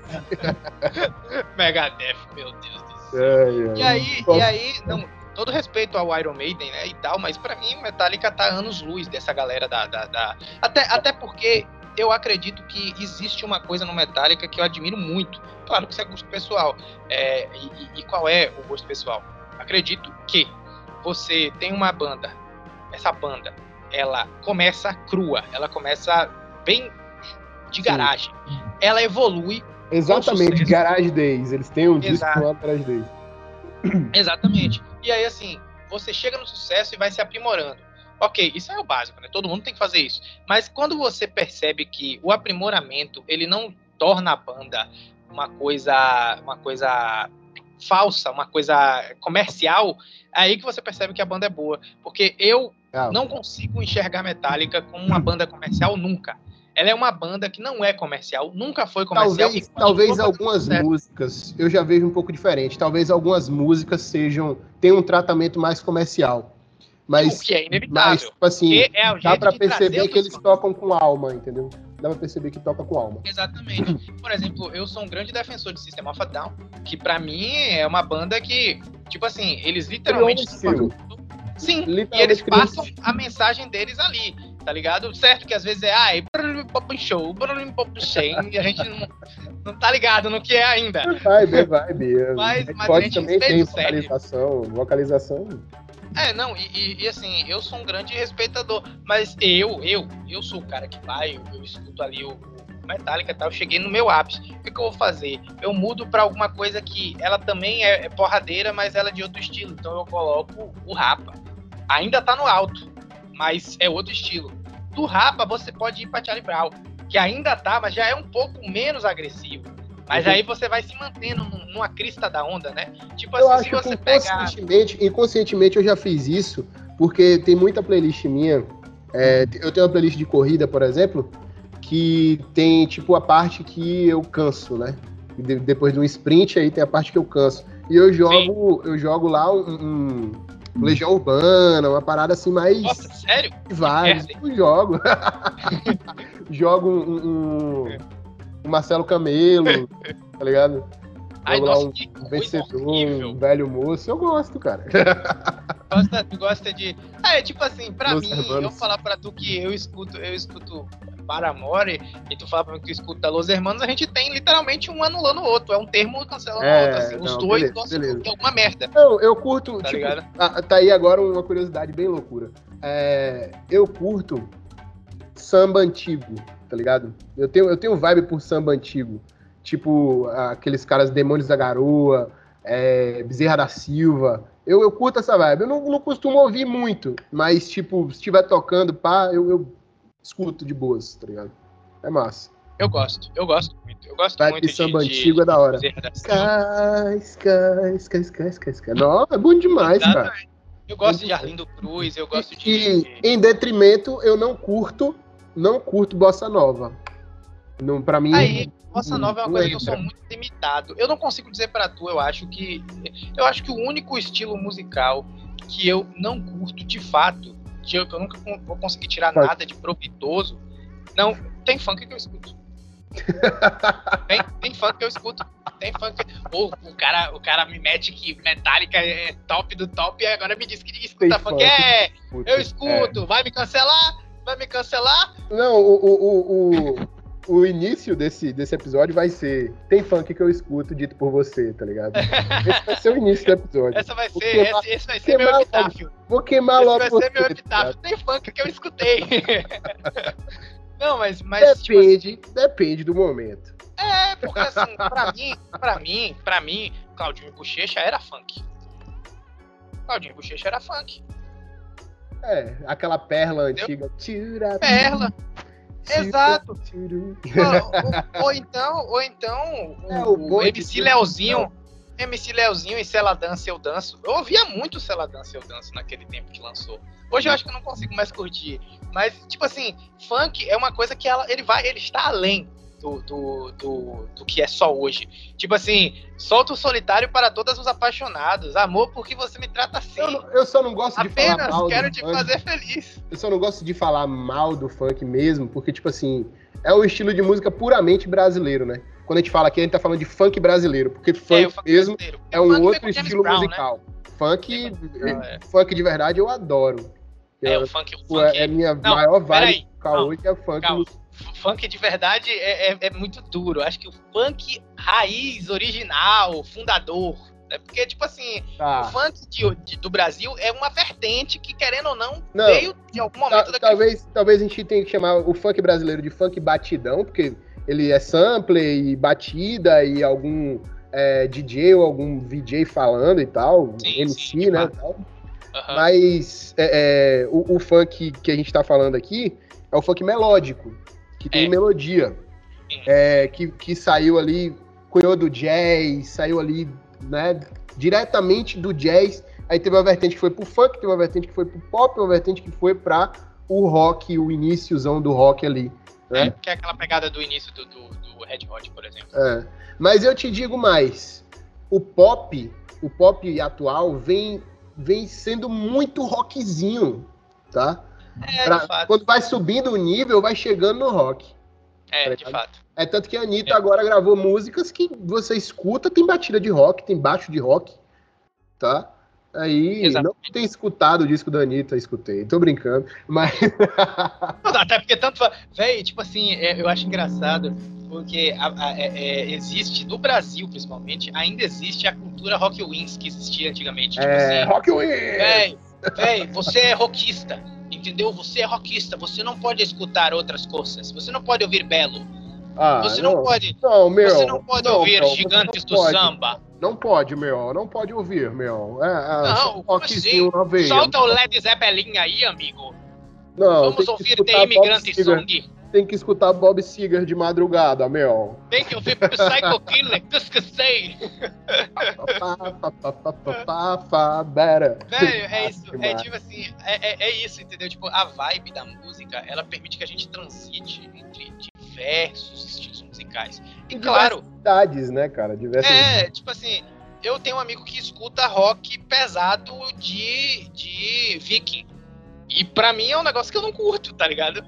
Megadeth, meu Deus do céu. E aí, e aí, não, todo respeito ao Iron Maiden, né, e tal, mas para mim Metallica tá anos luz dessa galera da, da, da... Até, até porque eu acredito que existe uma coisa no Metallica que eu admiro muito. Claro que isso é gosto pessoal. É, e, e, qual é o gosto pessoal? Acredito que você tem uma banda, essa banda, ela começa crua, ela começa bem de garagem. Sim. Ela evolui. Exatamente, Garage Days. Eles têm um disco lá atrás deles. Exatamente. E aí, assim, você chega no sucesso e vai se aprimorando. Ok, isso é o básico, né? Todo mundo tem que fazer isso. Mas quando você percebe que o aprimoramento ele não torna a banda uma coisa, uma coisa falsa, uma coisa comercial, é aí que você percebe que a banda é boa. Porque eu ah, não consigo enxergar Metallica como uma banda comercial nunca. Ela é uma banda que não é comercial, nunca foi comercial. Talvez, talvez algumas músicas eu já vejo um pouco diferente. Talvez algumas músicas sejam tenham um tratamento mais comercial. Mas, o que é inevitável. Mas, tipo assim, é dá pra perceber que eles tocam com alma, entendeu? Dá pra perceber que toca com alma. Exatamente. Por exemplo, eu sou um grande defensor de System of a Down, que pra mim é uma banda que, tipo assim, eles literalmente. Sim, e eles passam a mensagem deles ali, tá ligado? Certo que às vezes é, ai, pop show, pop e a gente não, não tá ligado no que é ainda. Vibe, vibe. Mas, mas pode a gente também tem vocalização, vocalização é, não, e, e, assim, eu sou um grande respeitador, mas eu, eu, eu sou o cara que vai, eu, eu escuto ali o, o Metallica e tal, eu cheguei no meu ápice. O que, que, eu vou fazer? Eu mudo para alguma coisa que ela também é, é, porradeira, mas ela é de outro estilo. Então eu coloco o Rapa. Ainda tá no alto, mas é outro estilo. Do Rapa você pode ir pra Charlie Brown, que ainda tá, mas já é um pouco menos agressivo. Mas uhum. aí você vai se mantendo numa crista da onda, né? Tipo eu assim, se você pegar. Inconscientemente, inconscientemente eu já fiz isso, porque tem muita playlist minha. É, eu tenho uma playlist de corrida, por exemplo, que tem tipo a parte que eu canso, né? De, depois de um sprint aí tem a parte que eu canso. E eu jogo, Sim. eu jogo lá um, um, Legião Urbana, uma parada assim mais. Nossa, sério? Vários. Eu jogo. jogo um, um o Marcelo Camelo, tá ligado? Ai, nossa, um, um vencedor, horrível. um velho moço. Eu gosto, cara. Gosta, tu gosta de. É, tipo assim, pra Los mim, Hermanos. eu falar pra tu que eu escuto, eu escuto Paramore e tu fala pra mim que tu escuta Los Hermanos, a gente tem literalmente um anulando o outro. É um termo cancelando o outro. Assim. Os dois beleza, gostam beleza. de alguma merda. Não, eu curto. Tá, tipo, ah, tá aí agora uma curiosidade bem loucura. É, eu curto samba antigo tá ligado? Eu tenho, eu tenho vibe por samba antigo. Tipo, aqueles caras Demônios da Garoa, é, Bezerra da Silva. Eu, eu curto essa vibe. Eu não, não costumo ouvir muito, mas, tipo, se estiver tocando, pá, eu, eu escuto de boas, tá ligado? É massa. Eu gosto, eu gosto muito. Eu gosto Vai muito de samba de, antigo de, é da hora. Sky, sky, sky, sky, sky, sky. Não, é bom demais, cara. Eu gosto de Arlindo Cruz, eu gosto de. E, em detrimento, eu não curto não curto bossa nova. Não, para mim. Aí, bossa nova é uma coisa que eu sou muito limitado. Eu não consigo dizer para tu, eu acho que eu acho que o único estilo musical que eu não curto de fato, que eu, que eu nunca vou conseguir tirar nada de proveitoso, não, tem funk que eu escuto. tem, tem funk que eu escuto. Tem funk. Pô, o cara, o cara me mete que Metallica é top do top e agora me diz que escuta funk. funk. É, eu escuto. É. Vai me cancelar? Vai me cancelar? Não, o, o, o, o, início desse, desse episódio vai ser Tem funk que eu escuto dito por você, tá ligado? Esse vai ser o início do episódio. Essa vai ser, queimar, esse, esse, vai ser meu epitáfio. Vou queimar esse logo vai ser meu tá epitáfio. Tá Tem funk que eu escutei. Não, mas. mas depende, tipo assim, depende do momento. É, porque assim, pra mim, pra mim, pra mim, Claudinho Bochecha era funk. Claudinho Bochecha era funk. É, aquela perla antiga. Tira, perla. Exato. Ou, ou, então, ou então é, o, o MC Leozinho, MC Leozinho e Cela Dança Eu Danço. Eu ouvia muito Cela Dança Eu Danço naquele tempo que lançou. Hoje eu acho que eu não consigo mais curtir. Mas, tipo assim, funk é uma coisa que ela, ele vai, ele está além do, do, do, do, que é só hoje. Tipo assim, solta o solitário para todos os apaixonados. Amor, porque você me trata assim. Eu, eu só não gosto Apenas de falar mal quero te funk. fazer feliz. Eu só não gosto de falar mal do funk mesmo, porque, tipo assim, é um estilo de música puramente brasileiro, né? Quando a gente fala aqui, a gente tá falando de funk brasileiro, porque funk, é, funk mesmo é um outro estilo Brown, né? musical. Né? Funk, é. funk de verdade eu adoro. É, eu, o funk, o funk é, é minha não, maior vibe musical hoje é funk. Calma funk de verdade é, é, é, muito duro. Acho que o funk raiz, original, fundador. Né? Porque, tipo assim, tá. o funk de, de, do Brasil é uma vertente que, querendo ou não, não veio de algum momento ta, talvez, talvez a gente tenha que chamar o funk brasileiro de funk batidão, porque ele é sample e batida e algum é, DJ ou algum VJ falando e tal, sim, MC, sim, né? Uhum. Mas é, é, o, o, funk que a gente tá falando aqui é o funk melódico que tem é. melodia. É, que, que saiu ali, cunhou do jazz, saiu ali, né, diretamente do jazz. Aí teve uma vertente que foi pro funk, teve uma vertente que foi pro pop, uma vertente que foi pra o rock, o iníciozão do rock ali. Né? É, que é aquela pegada do início do, do, do Red Hot, por exemplo. É. Mas eu te digo mais, o pop, o pop atual vem, vem sendo muito rockzinho, tá? É, pra, quando vai subindo o nível, vai chegando no rock. É, tá de fato. É tanto que a Anitta é. agora gravou músicas que você escuta, tem batida de rock, tem baixo de rock, tá? Aí, Exatamente. não tem escutado o disco da Anitta, escutei. Tô brincando, mas... Até porque tanto... Véi, tipo assim, é, eu acho engraçado, porque a, a, é, é, existe, no Brasil, principalmente, ainda existe a cultura rock wins que existia antigamente. Tipo é, assim, rock wins! Véi, véi, você é rockista entendeu? Você é rockista, você não pode escutar outras coisas, você não pode ouvir Belo. Ah, você não, não, pode. Não, meu, você não pode não, ouvir meu, gigantes do pode. samba. Não pode, meu, não pode ouvir, meu. É, é, não, como assim? Solta o Led Zeppelin aí, amigo. Não, Vamos ouvir The Imigrante Song. Tem que escutar Bob Seger de madrugada, meu. Tem que ouvir Psycho Killer, Tuscasei. Velho, é isso. É tipo assim, é, é, isso, entendeu? Tipo, a vibe da música, ela permite que a gente transite entre diversos estilos musicais. E, e claro. Diversidades, né, cara? Diversas... É, tipo assim, eu tenho um amigo que escuta rock pesado de, de viking. E pra mim é um negócio que eu não curto, tá ligado?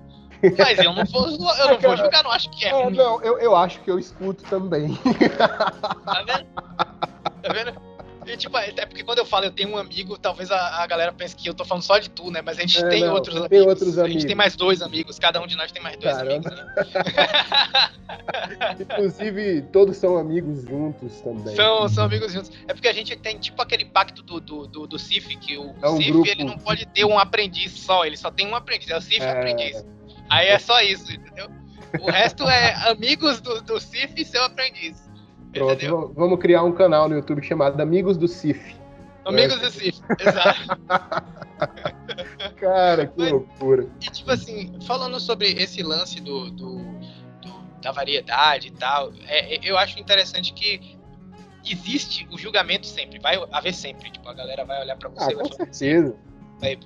Mas eu não vou, eu não vou julgar, não acho que é. é não, eu, eu acho que eu escuto também. Tá vendo? Tá vendo? E, tipo, é, porque quando eu falo eu tenho um amigo, talvez a, a galera pense que eu tô falando só de tu, né? Mas a gente é, tem, não, outros, tem amigos, outros amigos. A gente tem mais dois amigos, cada um de nós tem mais dois Caramba. amigos. Né? Inclusive, todos são amigos juntos também. São, são amigos juntos. É porque a gente tem tipo aquele pacto do, do, do, do CIF, que o é um CIF grupo... ele não pode ter um aprendiz só, ele só tem um aprendiz, é o CIF é... aprendiz. Aí é só isso, entendeu? O resto é amigos do, do CIF e seu aprendiz. Pronto, entendeu? vamos criar um canal no YouTube chamado Amigos do CIF. Amigos do CIF, exato. Cara, que Mas, loucura. E tipo assim, falando sobre esse lance do, do, do da variedade e tal, é, é, eu acho interessante que existe o julgamento sempre, vai haver sempre. Tipo, a galera vai olhar pra você ah, com certeza. Assim,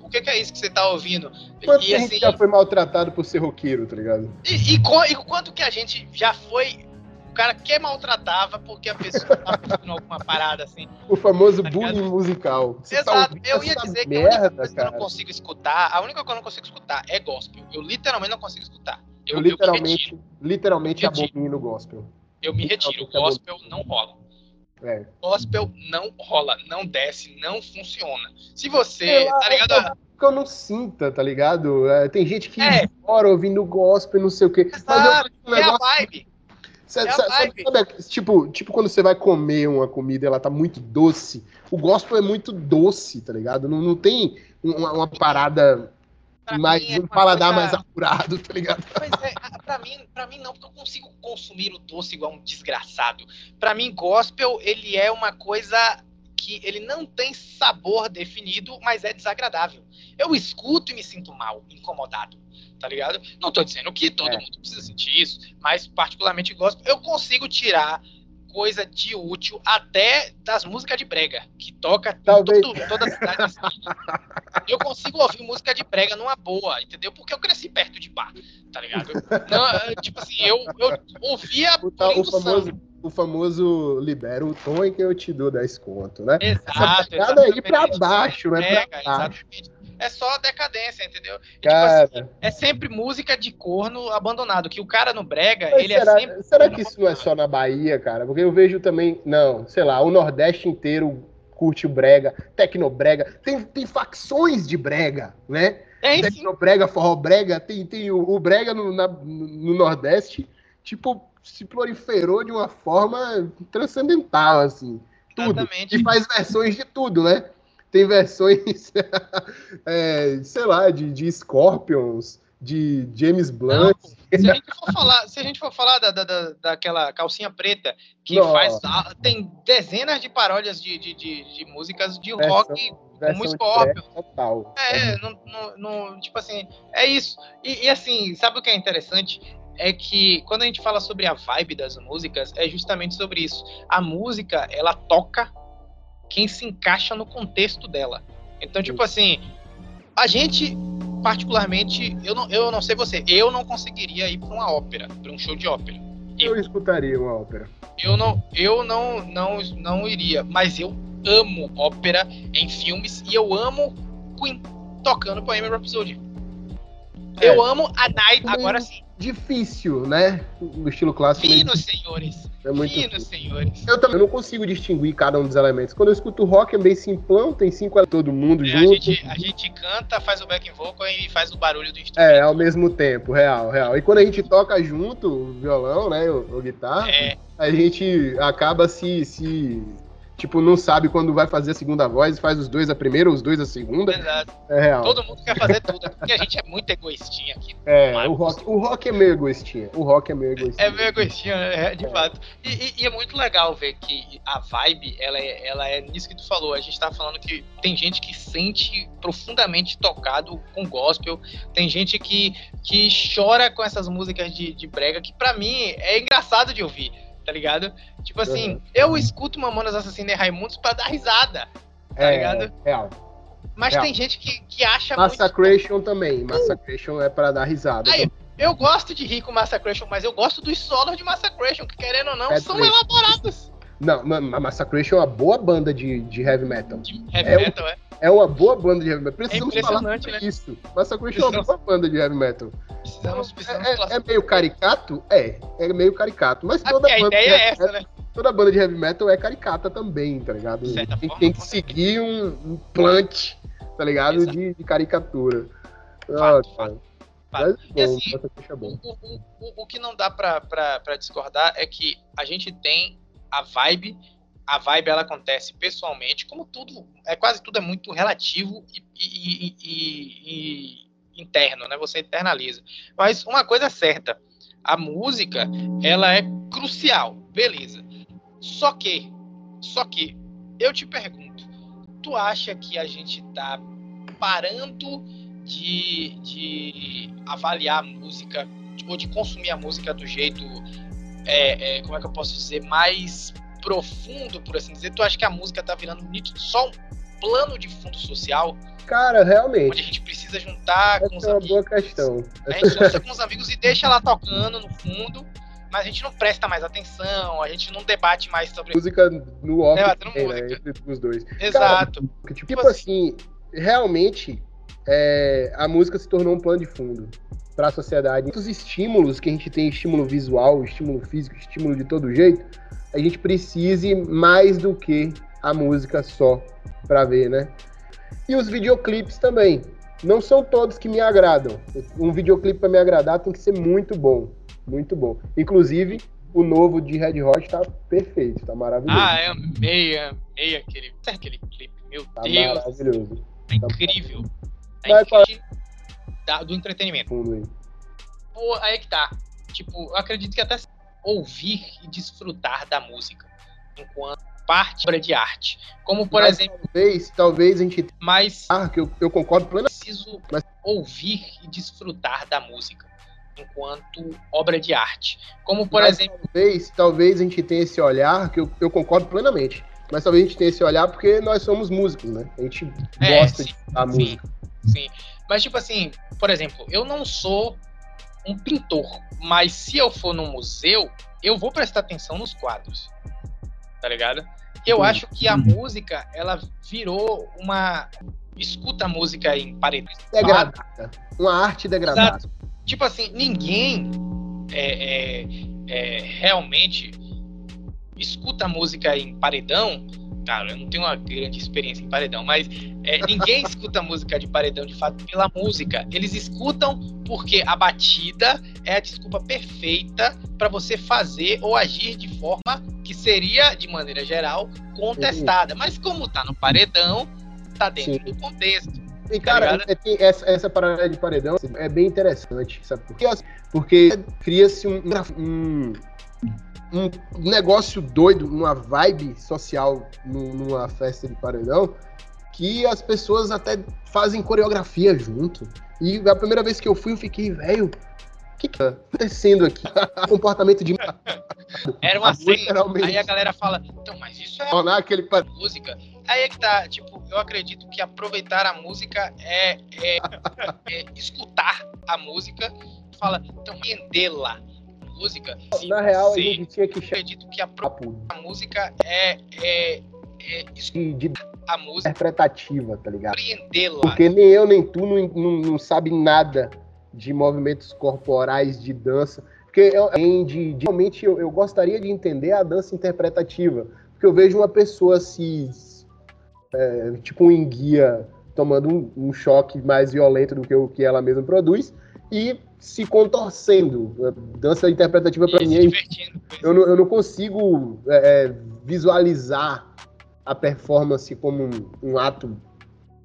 o que, que, é isso que você tá ouvindo? Quanto e, assim, já foi maltratado por ser roqueiro, tá ligado? E, e, e quanto que a gente já foi o cara que maltratava porque a pessoa tava fazendo alguma parada assim. O famoso tá bullying musical. Você tá Exato. Tá eu ia dizer merda, que a única coisa cara. que eu não consigo escutar, a única coisa que eu não consigo escutar é gospel. Eu literalmente não consigo escutar. Eu, eu literalmente, eu literalmente abomino gospel. Eu me retiro. O gospel não rola. É. Gospel não rola, não desce, não funciona. Se você, tá ligado? Que eu não sinta, tá ligado? É, tem gente que é. chora ouvindo gospel, não sei o quê. Exato, Mas eu, é a vibe. Sabe, é vibe. Sabe, tipo, tipo, quando você vai comer uma comida e ela tá muito doce, o gospel é muito doce, tá ligado? Não, não tem uma, uma parada Pra mais, é um paladar coisa... mais apurado, tá ligado? Pois é, pra mim, pra mim não, porque eu consigo consumir o doce igual um desgraçado. Pra mim, gospel, ele é uma coisa que ele não tem sabor definido, mas é desagradável. Eu escuto e me sinto mal, incomodado, tá ligado? Não tô dizendo que todo é. mundo precisa sentir isso, mas particularmente gosto. Eu consigo tirar coisa de útil até das músicas de brega, que toca Talvez. toda a cidade. eu consigo ouvir música de brega numa boa, entendeu? Porque eu cresci perto de bar, tá ligado? Não, é, tipo assim, eu, eu ouvia o, o famoso o famoso libera o tom em que eu te dou 10 conto, né? Exato. Essa aí pra baixo, né? Pra baixo. Exatamente é só decadência, entendeu? E, cara... Tipo assim, é sempre música de corno abandonado, que o cara no brega, Mas ele é será, é sempre. Será que isso não é só na Bahia, cara? Porque eu vejo também, não, sei lá, o Nordeste inteiro curte o brega, tecnobrega, tem, tem facções de brega, né? É, Tecnobrega, forró brega, tem, tem o, o brega no, na, no Nordeste, tipo, se proliferou de uma forma transcendental, assim. Tudo. Exatamente. E faz versões de tudo, né? Tem versões, é, sei lá, de, de Scorpions, de James Blunt. Não, se a gente for falar, se a gente for falar da, da, daquela calcinha preta que faz. Tem dezenas de paródias de, de, de, de músicas de versão, rock como Scorpion. Total. É, no, no, no, tipo assim, é isso. E, e assim, sabe o que é interessante? é que quando a gente fala sobre a vibe das músicas, é justamente sobre isso. A música, ela toca quem se encaixa no contexto dela. Então, tipo assim, a gente, particularmente, eu não, eu não sei você, eu não conseguiria ir para uma ópera, para um show de ópera. Eu, eu escutaria uma ópera. Eu não, eu não, não, não iria, mas eu amo ópera em filmes e eu amo Queen tocando Bohemian Rhapsody. É. Eu amo a Night, agora sim difícil, né? No estilo clássico. Fino, senhores. É muito Fino, senhores. Eu também não consigo distinguir cada um dos elementos. Quando eu escuto rock é bem simplão, tem cinco todo mundo é, junto. A gente, a gente canta, faz o backing vocal e faz o barulho do instrumento. É, ao mesmo tempo, real, real. E quando a gente toca junto, o violão, né, o, o guitarra, é. a gente acaba se, se tipo, não sabe quando vai fazer a segunda voz, faz os dois a primeira, os dois a segunda. Exato. É real. Todo mundo quer fazer tudo, porque a gente é muito egoístinha aqui. É, o rock, o rock é meio egoístinha. O rock é meio egoístinha. É meio egoístinha, é, de é. fato. E, e, e, é muito legal ver que a vibe, ela é, ela é nisso que tu falou. A gente tá falando que tem gente que sente profundamente tocado com gospel, tem gente que, que chora com essas músicas de, de brega, que para mim é engraçado de ouvir tá ligado? Tipo assim, uhum. eu escuto Mamonas Assassinas e Raimundos pra dar risada, tá é, ligado? Real. Mas real. tem gente que, que acha Massacration muito... também. Massacration é pra dar risada. Aí, eu gosto de rir com Massacration, mas eu gosto dos solos de Massacration, que querendo ou não, é são elaborados. Não, Massacration é uma boa banda de, de heavy metal. De heavy é metal, um, é? É uma boa banda de heavy metal. Precisamos é falar sobre né? isso. Massacration é uma boa banda de heavy metal. Precisamos, precisamos é, é, meio caricato? É, é meio caricato. Mas toda a, banda. É essa, né? Toda banda de heavy metal é caricata também, tá ligado? Tem, tem que seguir um, um plant, tá ligado? De, de, caricatura. Fato, ah, fato. Mas, bom, e assim, é bom. O, o, o, o que não dá pra, pra, pra discordar é que a gente tem a vibe a vibe ela acontece pessoalmente, como tudo, é quase tudo é muito relativo e, e, e, e, interno, né? Você internaliza. Mas uma coisa é certa, a música ela é crucial, beleza. Só que, só que eu te pergunto, tu acha que a gente tá parando de, de avaliar a música ou de consumir a música do jeito, é, é, como é que eu posso dizer, mais profundo, por assim dizer, tu acha que a música tá virando só um plano de fundo social? Cara, realmente. Onde a gente precisa juntar Essa com os é uma amigos. boa questão. A gente junta com os amigos e deixa ela tocando no fundo, mas a gente não presta mais atenção, a gente não debate mais sobre. Música no off, é, né, entre os dois. Exato. Cara, tipo, tipo assim, realmente, é, a música se tornou um plano de fundo para a sociedade. Muitos estímulos que a gente tem, estímulo visual, estímulo físico, estímulo de todo jeito, a gente precise mais do que a música só para ver, né? E os videoclipes também. Não são todos que me agradam. Um videoclipe para me agradar tem que ser muito bom, muito bom. Inclusive, o novo de Red Hot tá perfeito, tá maravilhoso. Ah, é meia, meia aquele, aquele clipe. Meu tá Deus. Maravilhoso. Tá incrível. Tá incrível. Da, do entretenimento. Pô, aí que tá. Tipo, eu acredito que até ouvir e desfrutar da música enquanto parte de arte. Como, por mas, exemplo. Talvez, talvez a gente. Mas. Ah, que eu, eu concordo plenamente. Preciso mas... ouvir e desfrutar da música enquanto obra de arte. Como, por mas, exemplo. Talvez, talvez a gente tenha esse olhar, que eu, eu concordo plenamente. Mas talvez a gente tenha esse olhar porque nós somos músicos, né? A gente é, gosta sim, de da música. Sim. Mas, tipo assim, por exemplo, eu não sou um pintor, mas se eu for num museu, eu vou prestar atenção nos quadros. Tá ligado? Eu acho que a música, ela virou uma. Escuta a música em paredes. Degradada. Uma arte degradada. Exato. Tipo assim, ninguém é, é, é, realmente escuta a música em paredão cara, eu não tenho uma grande experiência em paredão, mas é, ninguém escuta música de paredão de fato pela música. Eles escutam porque a batida é a desculpa perfeita para você fazer ou agir de forma que seria, de maneira geral, contestada. Mas como tá no paredão, tá dentro Sim. do contexto. E, tá cara, tá essa, essa parada de paredão é bem interessante, sabe por quê? Porque cria-se um, um um negócio doido, uma vibe social numa festa de paredão, que as pessoas até fazem coreografia junto. E a primeira vez que eu fui, eu fiquei, velho, o que, que tá acontecendo aqui? Comportamento de. Era uma cena. Aí a galera fala, então, mas isso é Tornar aquele música. Aí é que tá, tipo, eu acredito que aproveitar a música é, é, é escutar a música, fala, então, entendê-la música. Na real, a gente tinha que acredito que a, a música é, é, é de, a música interpretativa, tá ligado? Porque nem eu nem tu não, não, não sabe nada de movimentos corporais, de dança. Porque eu, de, de, realmente eu, eu gostaria de entender a dança interpretativa. Porque eu vejo uma pessoa se. É, tipo um enguia tomando um, um, choque mais violento do que o que ela mesma produz e se contorcendo. Dança interpretativa para mim, é eu não, eu não consigo é, é, visualizar a performance como um, um, ato,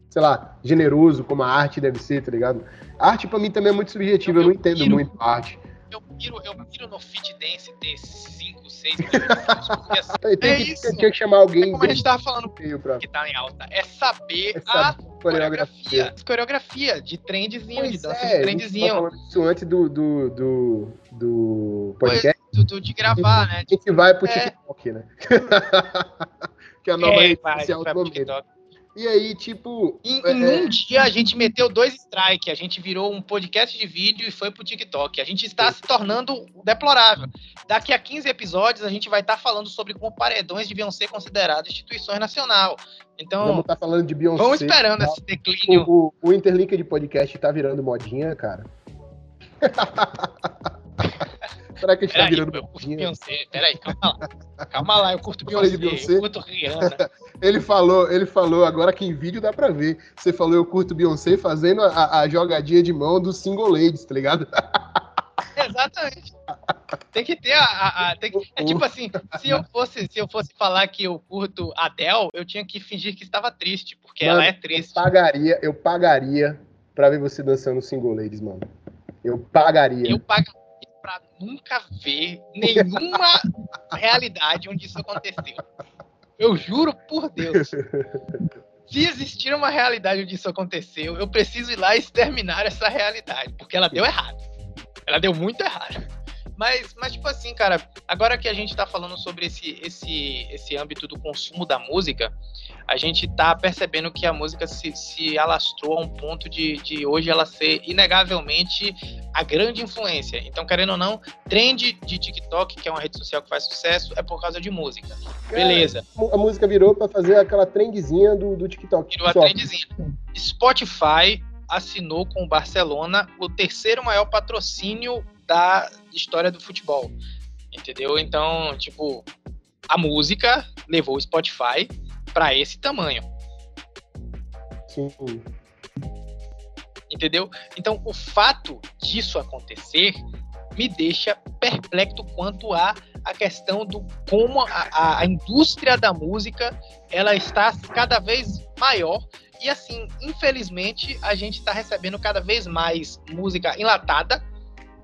sei lá, generoso, como a arte deve ser, tá ligado? A arte para mim também é muito subjetiva, eu, eu não entendo muito a arte. Eu piro, eu piro no fit dance ter 5, 6 porque assim, é que, isso. Tinha que chamar alguém. É como a gente tava falando pra... que tá em alta, é saber é a coreografia. Coreografia de trendzinho, pois de dança é, de trendzinho. Isso antes do, do, do, do podcast. Do, do, de gravar, né? A gente vai pro é. TikTok, né? que é a nova é, rede social do momento. E aí, tipo. Em, é... em, um dia a gente meteu dois strikes, a gente virou um podcast de vídeo e foi pro TikTok. A gente está se tornando deplorável. Daqui a 15 episódios a gente vai estar tá falando sobre como paredões deviam ser considerados instituições nacional. Então. Vamos estar tá falando de Beyoncé. Vamos esperando esse declínio. O, o, o Interlink de podcast tá virando modinha, cara. Será que a gente tá virando eu curto Beyoncé. Peraí, calma lá. Calma lá, eu curto Beyoncé, Beyoncé, eu curto Rihanna. ele falou, ele falou, agora que em vídeo dá pra ver. Você falou eu curto Beyoncé fazendo a, a jogadinha de mão do single ladies, tá ligado? Exatamente. Tem que ter a. a, a tem que, é tipo assim, se eu, fosse, se eu fosse falar que eu curto Adele, eu tinha que fingir que estava triste, porque mano, ela é triste. Eu pagaria, eu pagaria pra ver você dançando single ladies, mano. Eu pagaria. Eu pagaria para nunca ver nenhuma realidade onde isso aconteceu. Eu juro por Deus. Se existir uma realidade onde isso aconteceu, eu preciso ir lá e exterminar essa realidade, porque ela deu errado. Ela deu muito errado. Mas, mas, tipo assim, cara, agora que a gente tá falando sobre esse, esse, esse âmbito do consumo da música, a gente tá percebendo que a música se, se alastrou a um ponto de, de hoje ela ser inegavelmente a grande influência. Então, querendo ou não, trend de TikTok, que é uma rede social que faz sucesso, é por causa de música. Beleza. A música virou para fazer aquela trendzinha do, do TikTok. Virou a trendzinha. Spotify assinou com o Barcelona o terceiro maior patrocínio da história do futebol. Entendeu? Então, tipo, a música levou o Spotify para esse tamanho. Sim. Entendeu? Então, o fato disso acontecer me deixa perplexo quanto a a questão do como a, a indústria da música ela está cada vez maior e assim, infelizmente, a gente está recebendo cada vez mais música enlatada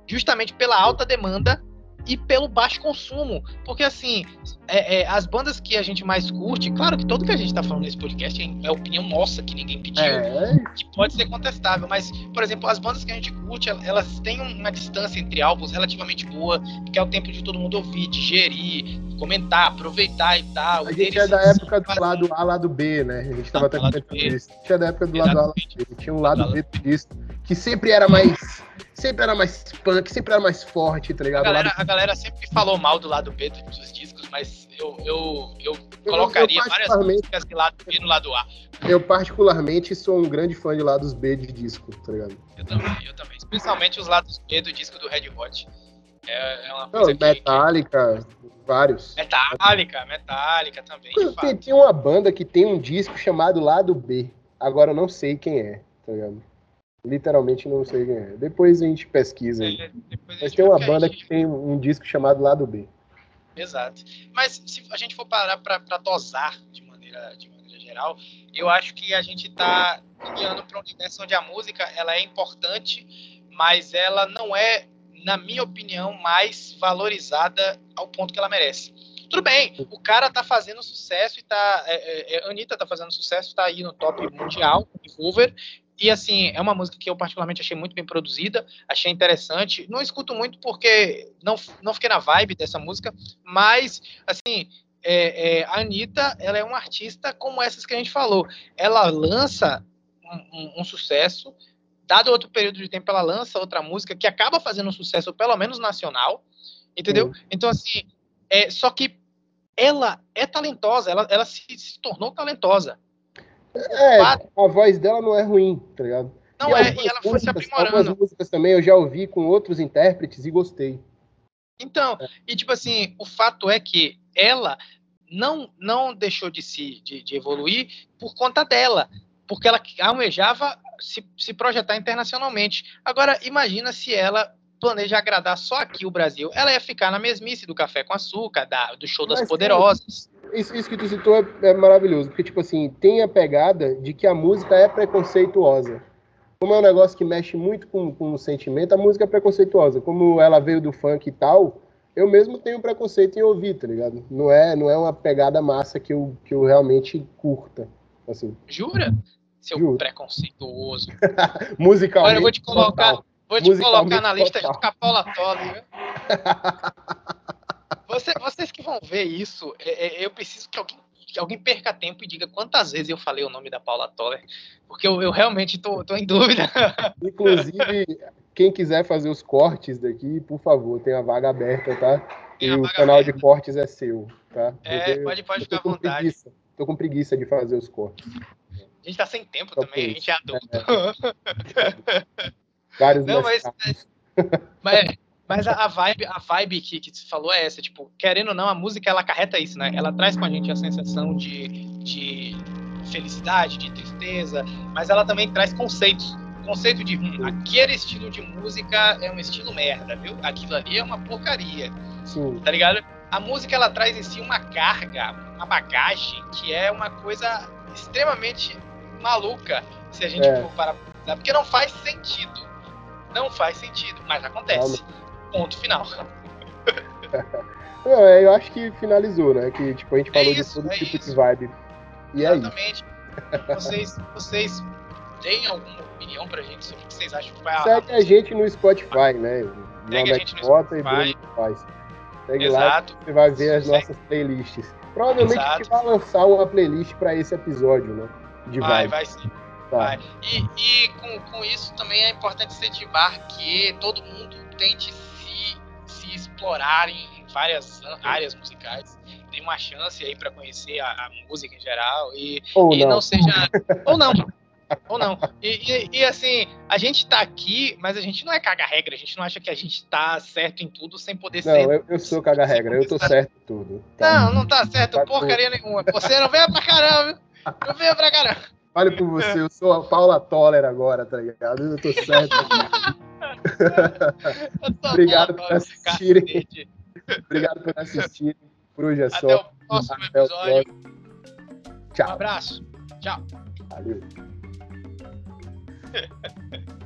justamente pela alta demanda e pelo baixo consumo. Porque, assim, é, é, as bandas que a gente mais curte, claro que tudo que a gente tá falando nesse podcast é, opinião nossa, que ninguém pediu, é. que pode ser contestável, mas, por exemplo, as bandas que a gente curte, elas têm uma distância entre álbuns relativamente boa, que é o tempo de todo mundo ouvir, digerir, comentar, aproveitar e tal. A gente é da época do lado A, lado B, né? A gente tava até comentando isso. A gente é da época do lado A, lado B. Tinha um lado B do disco, que sempre era mais sempre era mais punk, sempre era mais forte, tá ligado? A galera, a galera sempre falou mal do lado B dos discos, mas eu, eu, eu colocaria eu, várias músicas de lado B no lado A. Eu, particularmente, sou um grande fã de lados B de disco, tá ligado? Eu também, eu também. Especialmente os lados B do disco do Red Hot. É, é uma coisa Não, que, Metallica, que... vários. Metallica, Metallica também. Tem, tem uma banda que tem um disco chamado Lado B. Agora eu não sei quem é, tá ligado? Literalmente não sei quem é. Depois a gente pesquisa. É, Mas tem uma banda gente... que tem um disco chamado Lado B. Exato. Mas se a gente for parar para dosar de maneira, de maneira geral, eu acho que a gente está guiando para um universo onde a música ela é importante, mas ela não é, na minha opinião, mais valorizada ao ponto que ela merece. Tudo bem, o cara tá fazendo sucesso e tá. É, é, é Anitta tá fazendo sucesso, tá aí no top mundial, Hoover, e assim, é uma música que eu particularmente achei muito bem produzida, achei interessante. Não escuto muito porque não, não fiquei na vibe dessa música, mas assim, é, é, a Anitta, ela é uma artista como essas que a gente falou. Ela lança um, um, um sucesso, dado outro período de tempo, ela lança outra música que acaba fazendo um sucesso, pelo menos nacional, entendeu? Uhum. Então, assim, é, só que ela é talentosa, ela, ela se, se tornou talentosa. É, a voz dela não é ruim, tá ligado? Não e é, e ela foi se aprimorando. Algumas músicas também eu já ouvi com outros intérpretes e gostei. Então, é. e tipo assim, o fato é que ela não não deixou de se de, de evoluir por conta dela, porque ela almejava se, se projetar internacionalmente. Agora, imagina se ela planeja agradar só aqui o Brasil. Ela ia ficar na mesmice do café com açúcar, da, do show das Mas, poderosas. Isso, isso que tu citou é, é, maravilhoso, porque, tipo assim, tem a pegada de que a música é preconceituosa. Como é um negócio que mexe muito com, com o sentimento, a música é preconceituosa. Como ela veio do funk e tal, eu mesmo tenho preconceito em ouvir, tá ligado? Não é, não é uma pegada massa que eu, que eu realmente curta. Assim. Jura? Seu Juro. preconceituoso. Musicalmente. Agora eu vou te colocar, vou te colocar na lista junto com a Paula Tolle, viu? Você, vocês que vão ver isso, é, é, eu preciso que alguém, que alguém perca tempo e diga quantas vezes eu falei o nome da Paula Toller, porque eu, eu realmente tô, tô em dúvida. Inclusive, quem quiser fazer os cortes daqui, por favor, tem a vaga aberta, tá? E o canal aberta. de cortes é seu, tá? É, pode, pode ficar à vontade. Preguiça, tô com preguiça de fazer os cortes. A gente tá sem tempo Só também, a gente é adulto. É. Vários Não, mas, mas, mas a, vibe, a vibe que, que você falou é essa, tipo, querendo ou não, a música ela acarreta isso, né? Ela traz com a gente a sensação de, de felicidade, de tristeza, mas ela também traz conceitos. Conceito de hum, aquele estilo de música é um estilo merda, viu? Aquilo ali é uma porcaria. Sim. Tá ligado? A música ela traz em si uma carga, uma bagagem que é uma coisa extremamente maluca se a gente é. for parar porque não faz sentido. Não faz sentido, mas acontece. Ponto final. Não, é, eu acho que finalizou, né? Que tipo, a gente falou é isso, de todo é tipo isso. de vibe. E Exatamente. é. Vocês, vocês têm alguma opinião pra gente sobre o que vocês acham que vai Segue a, a gente no Spotify, né? Segue a gente no Spotify. E faz. Segue Exato. lá você vai ver as Segue. nossas playlists. Provavelmente Exato. a gente vai lançar uma playlist para esse episódio, né? De vai, vibe. vai sim. Tá. E, e com, com isso também é importante incentivar que todo mundo tente explorar em várias áreas musicais. Tem uma chance aí para conhecer a, a, música em geral e, ou e não. não seja. ou não. Ou não. E, e, e, assim, a gente tá aqui, mas a gente não é caga-regra, a gente não acha que a gente tá certo em tudo sem poder não, ser. Não, eu, eu sou caga-regra, eu tô certo em tudo. Tá? Não, não tá certo tá porcaria tudo. nenhuma. Você não venha pra caramba, não venha pra caramba. Olha por você, eu sou a Paula Toller agora, tá ligado? Eu tô certo. Obrigado por assistirem. Obrigado por assistirem. Por hoje é só. Até o próximo Até episódio. O Tchau. Um abraço. Tchau. Valeu.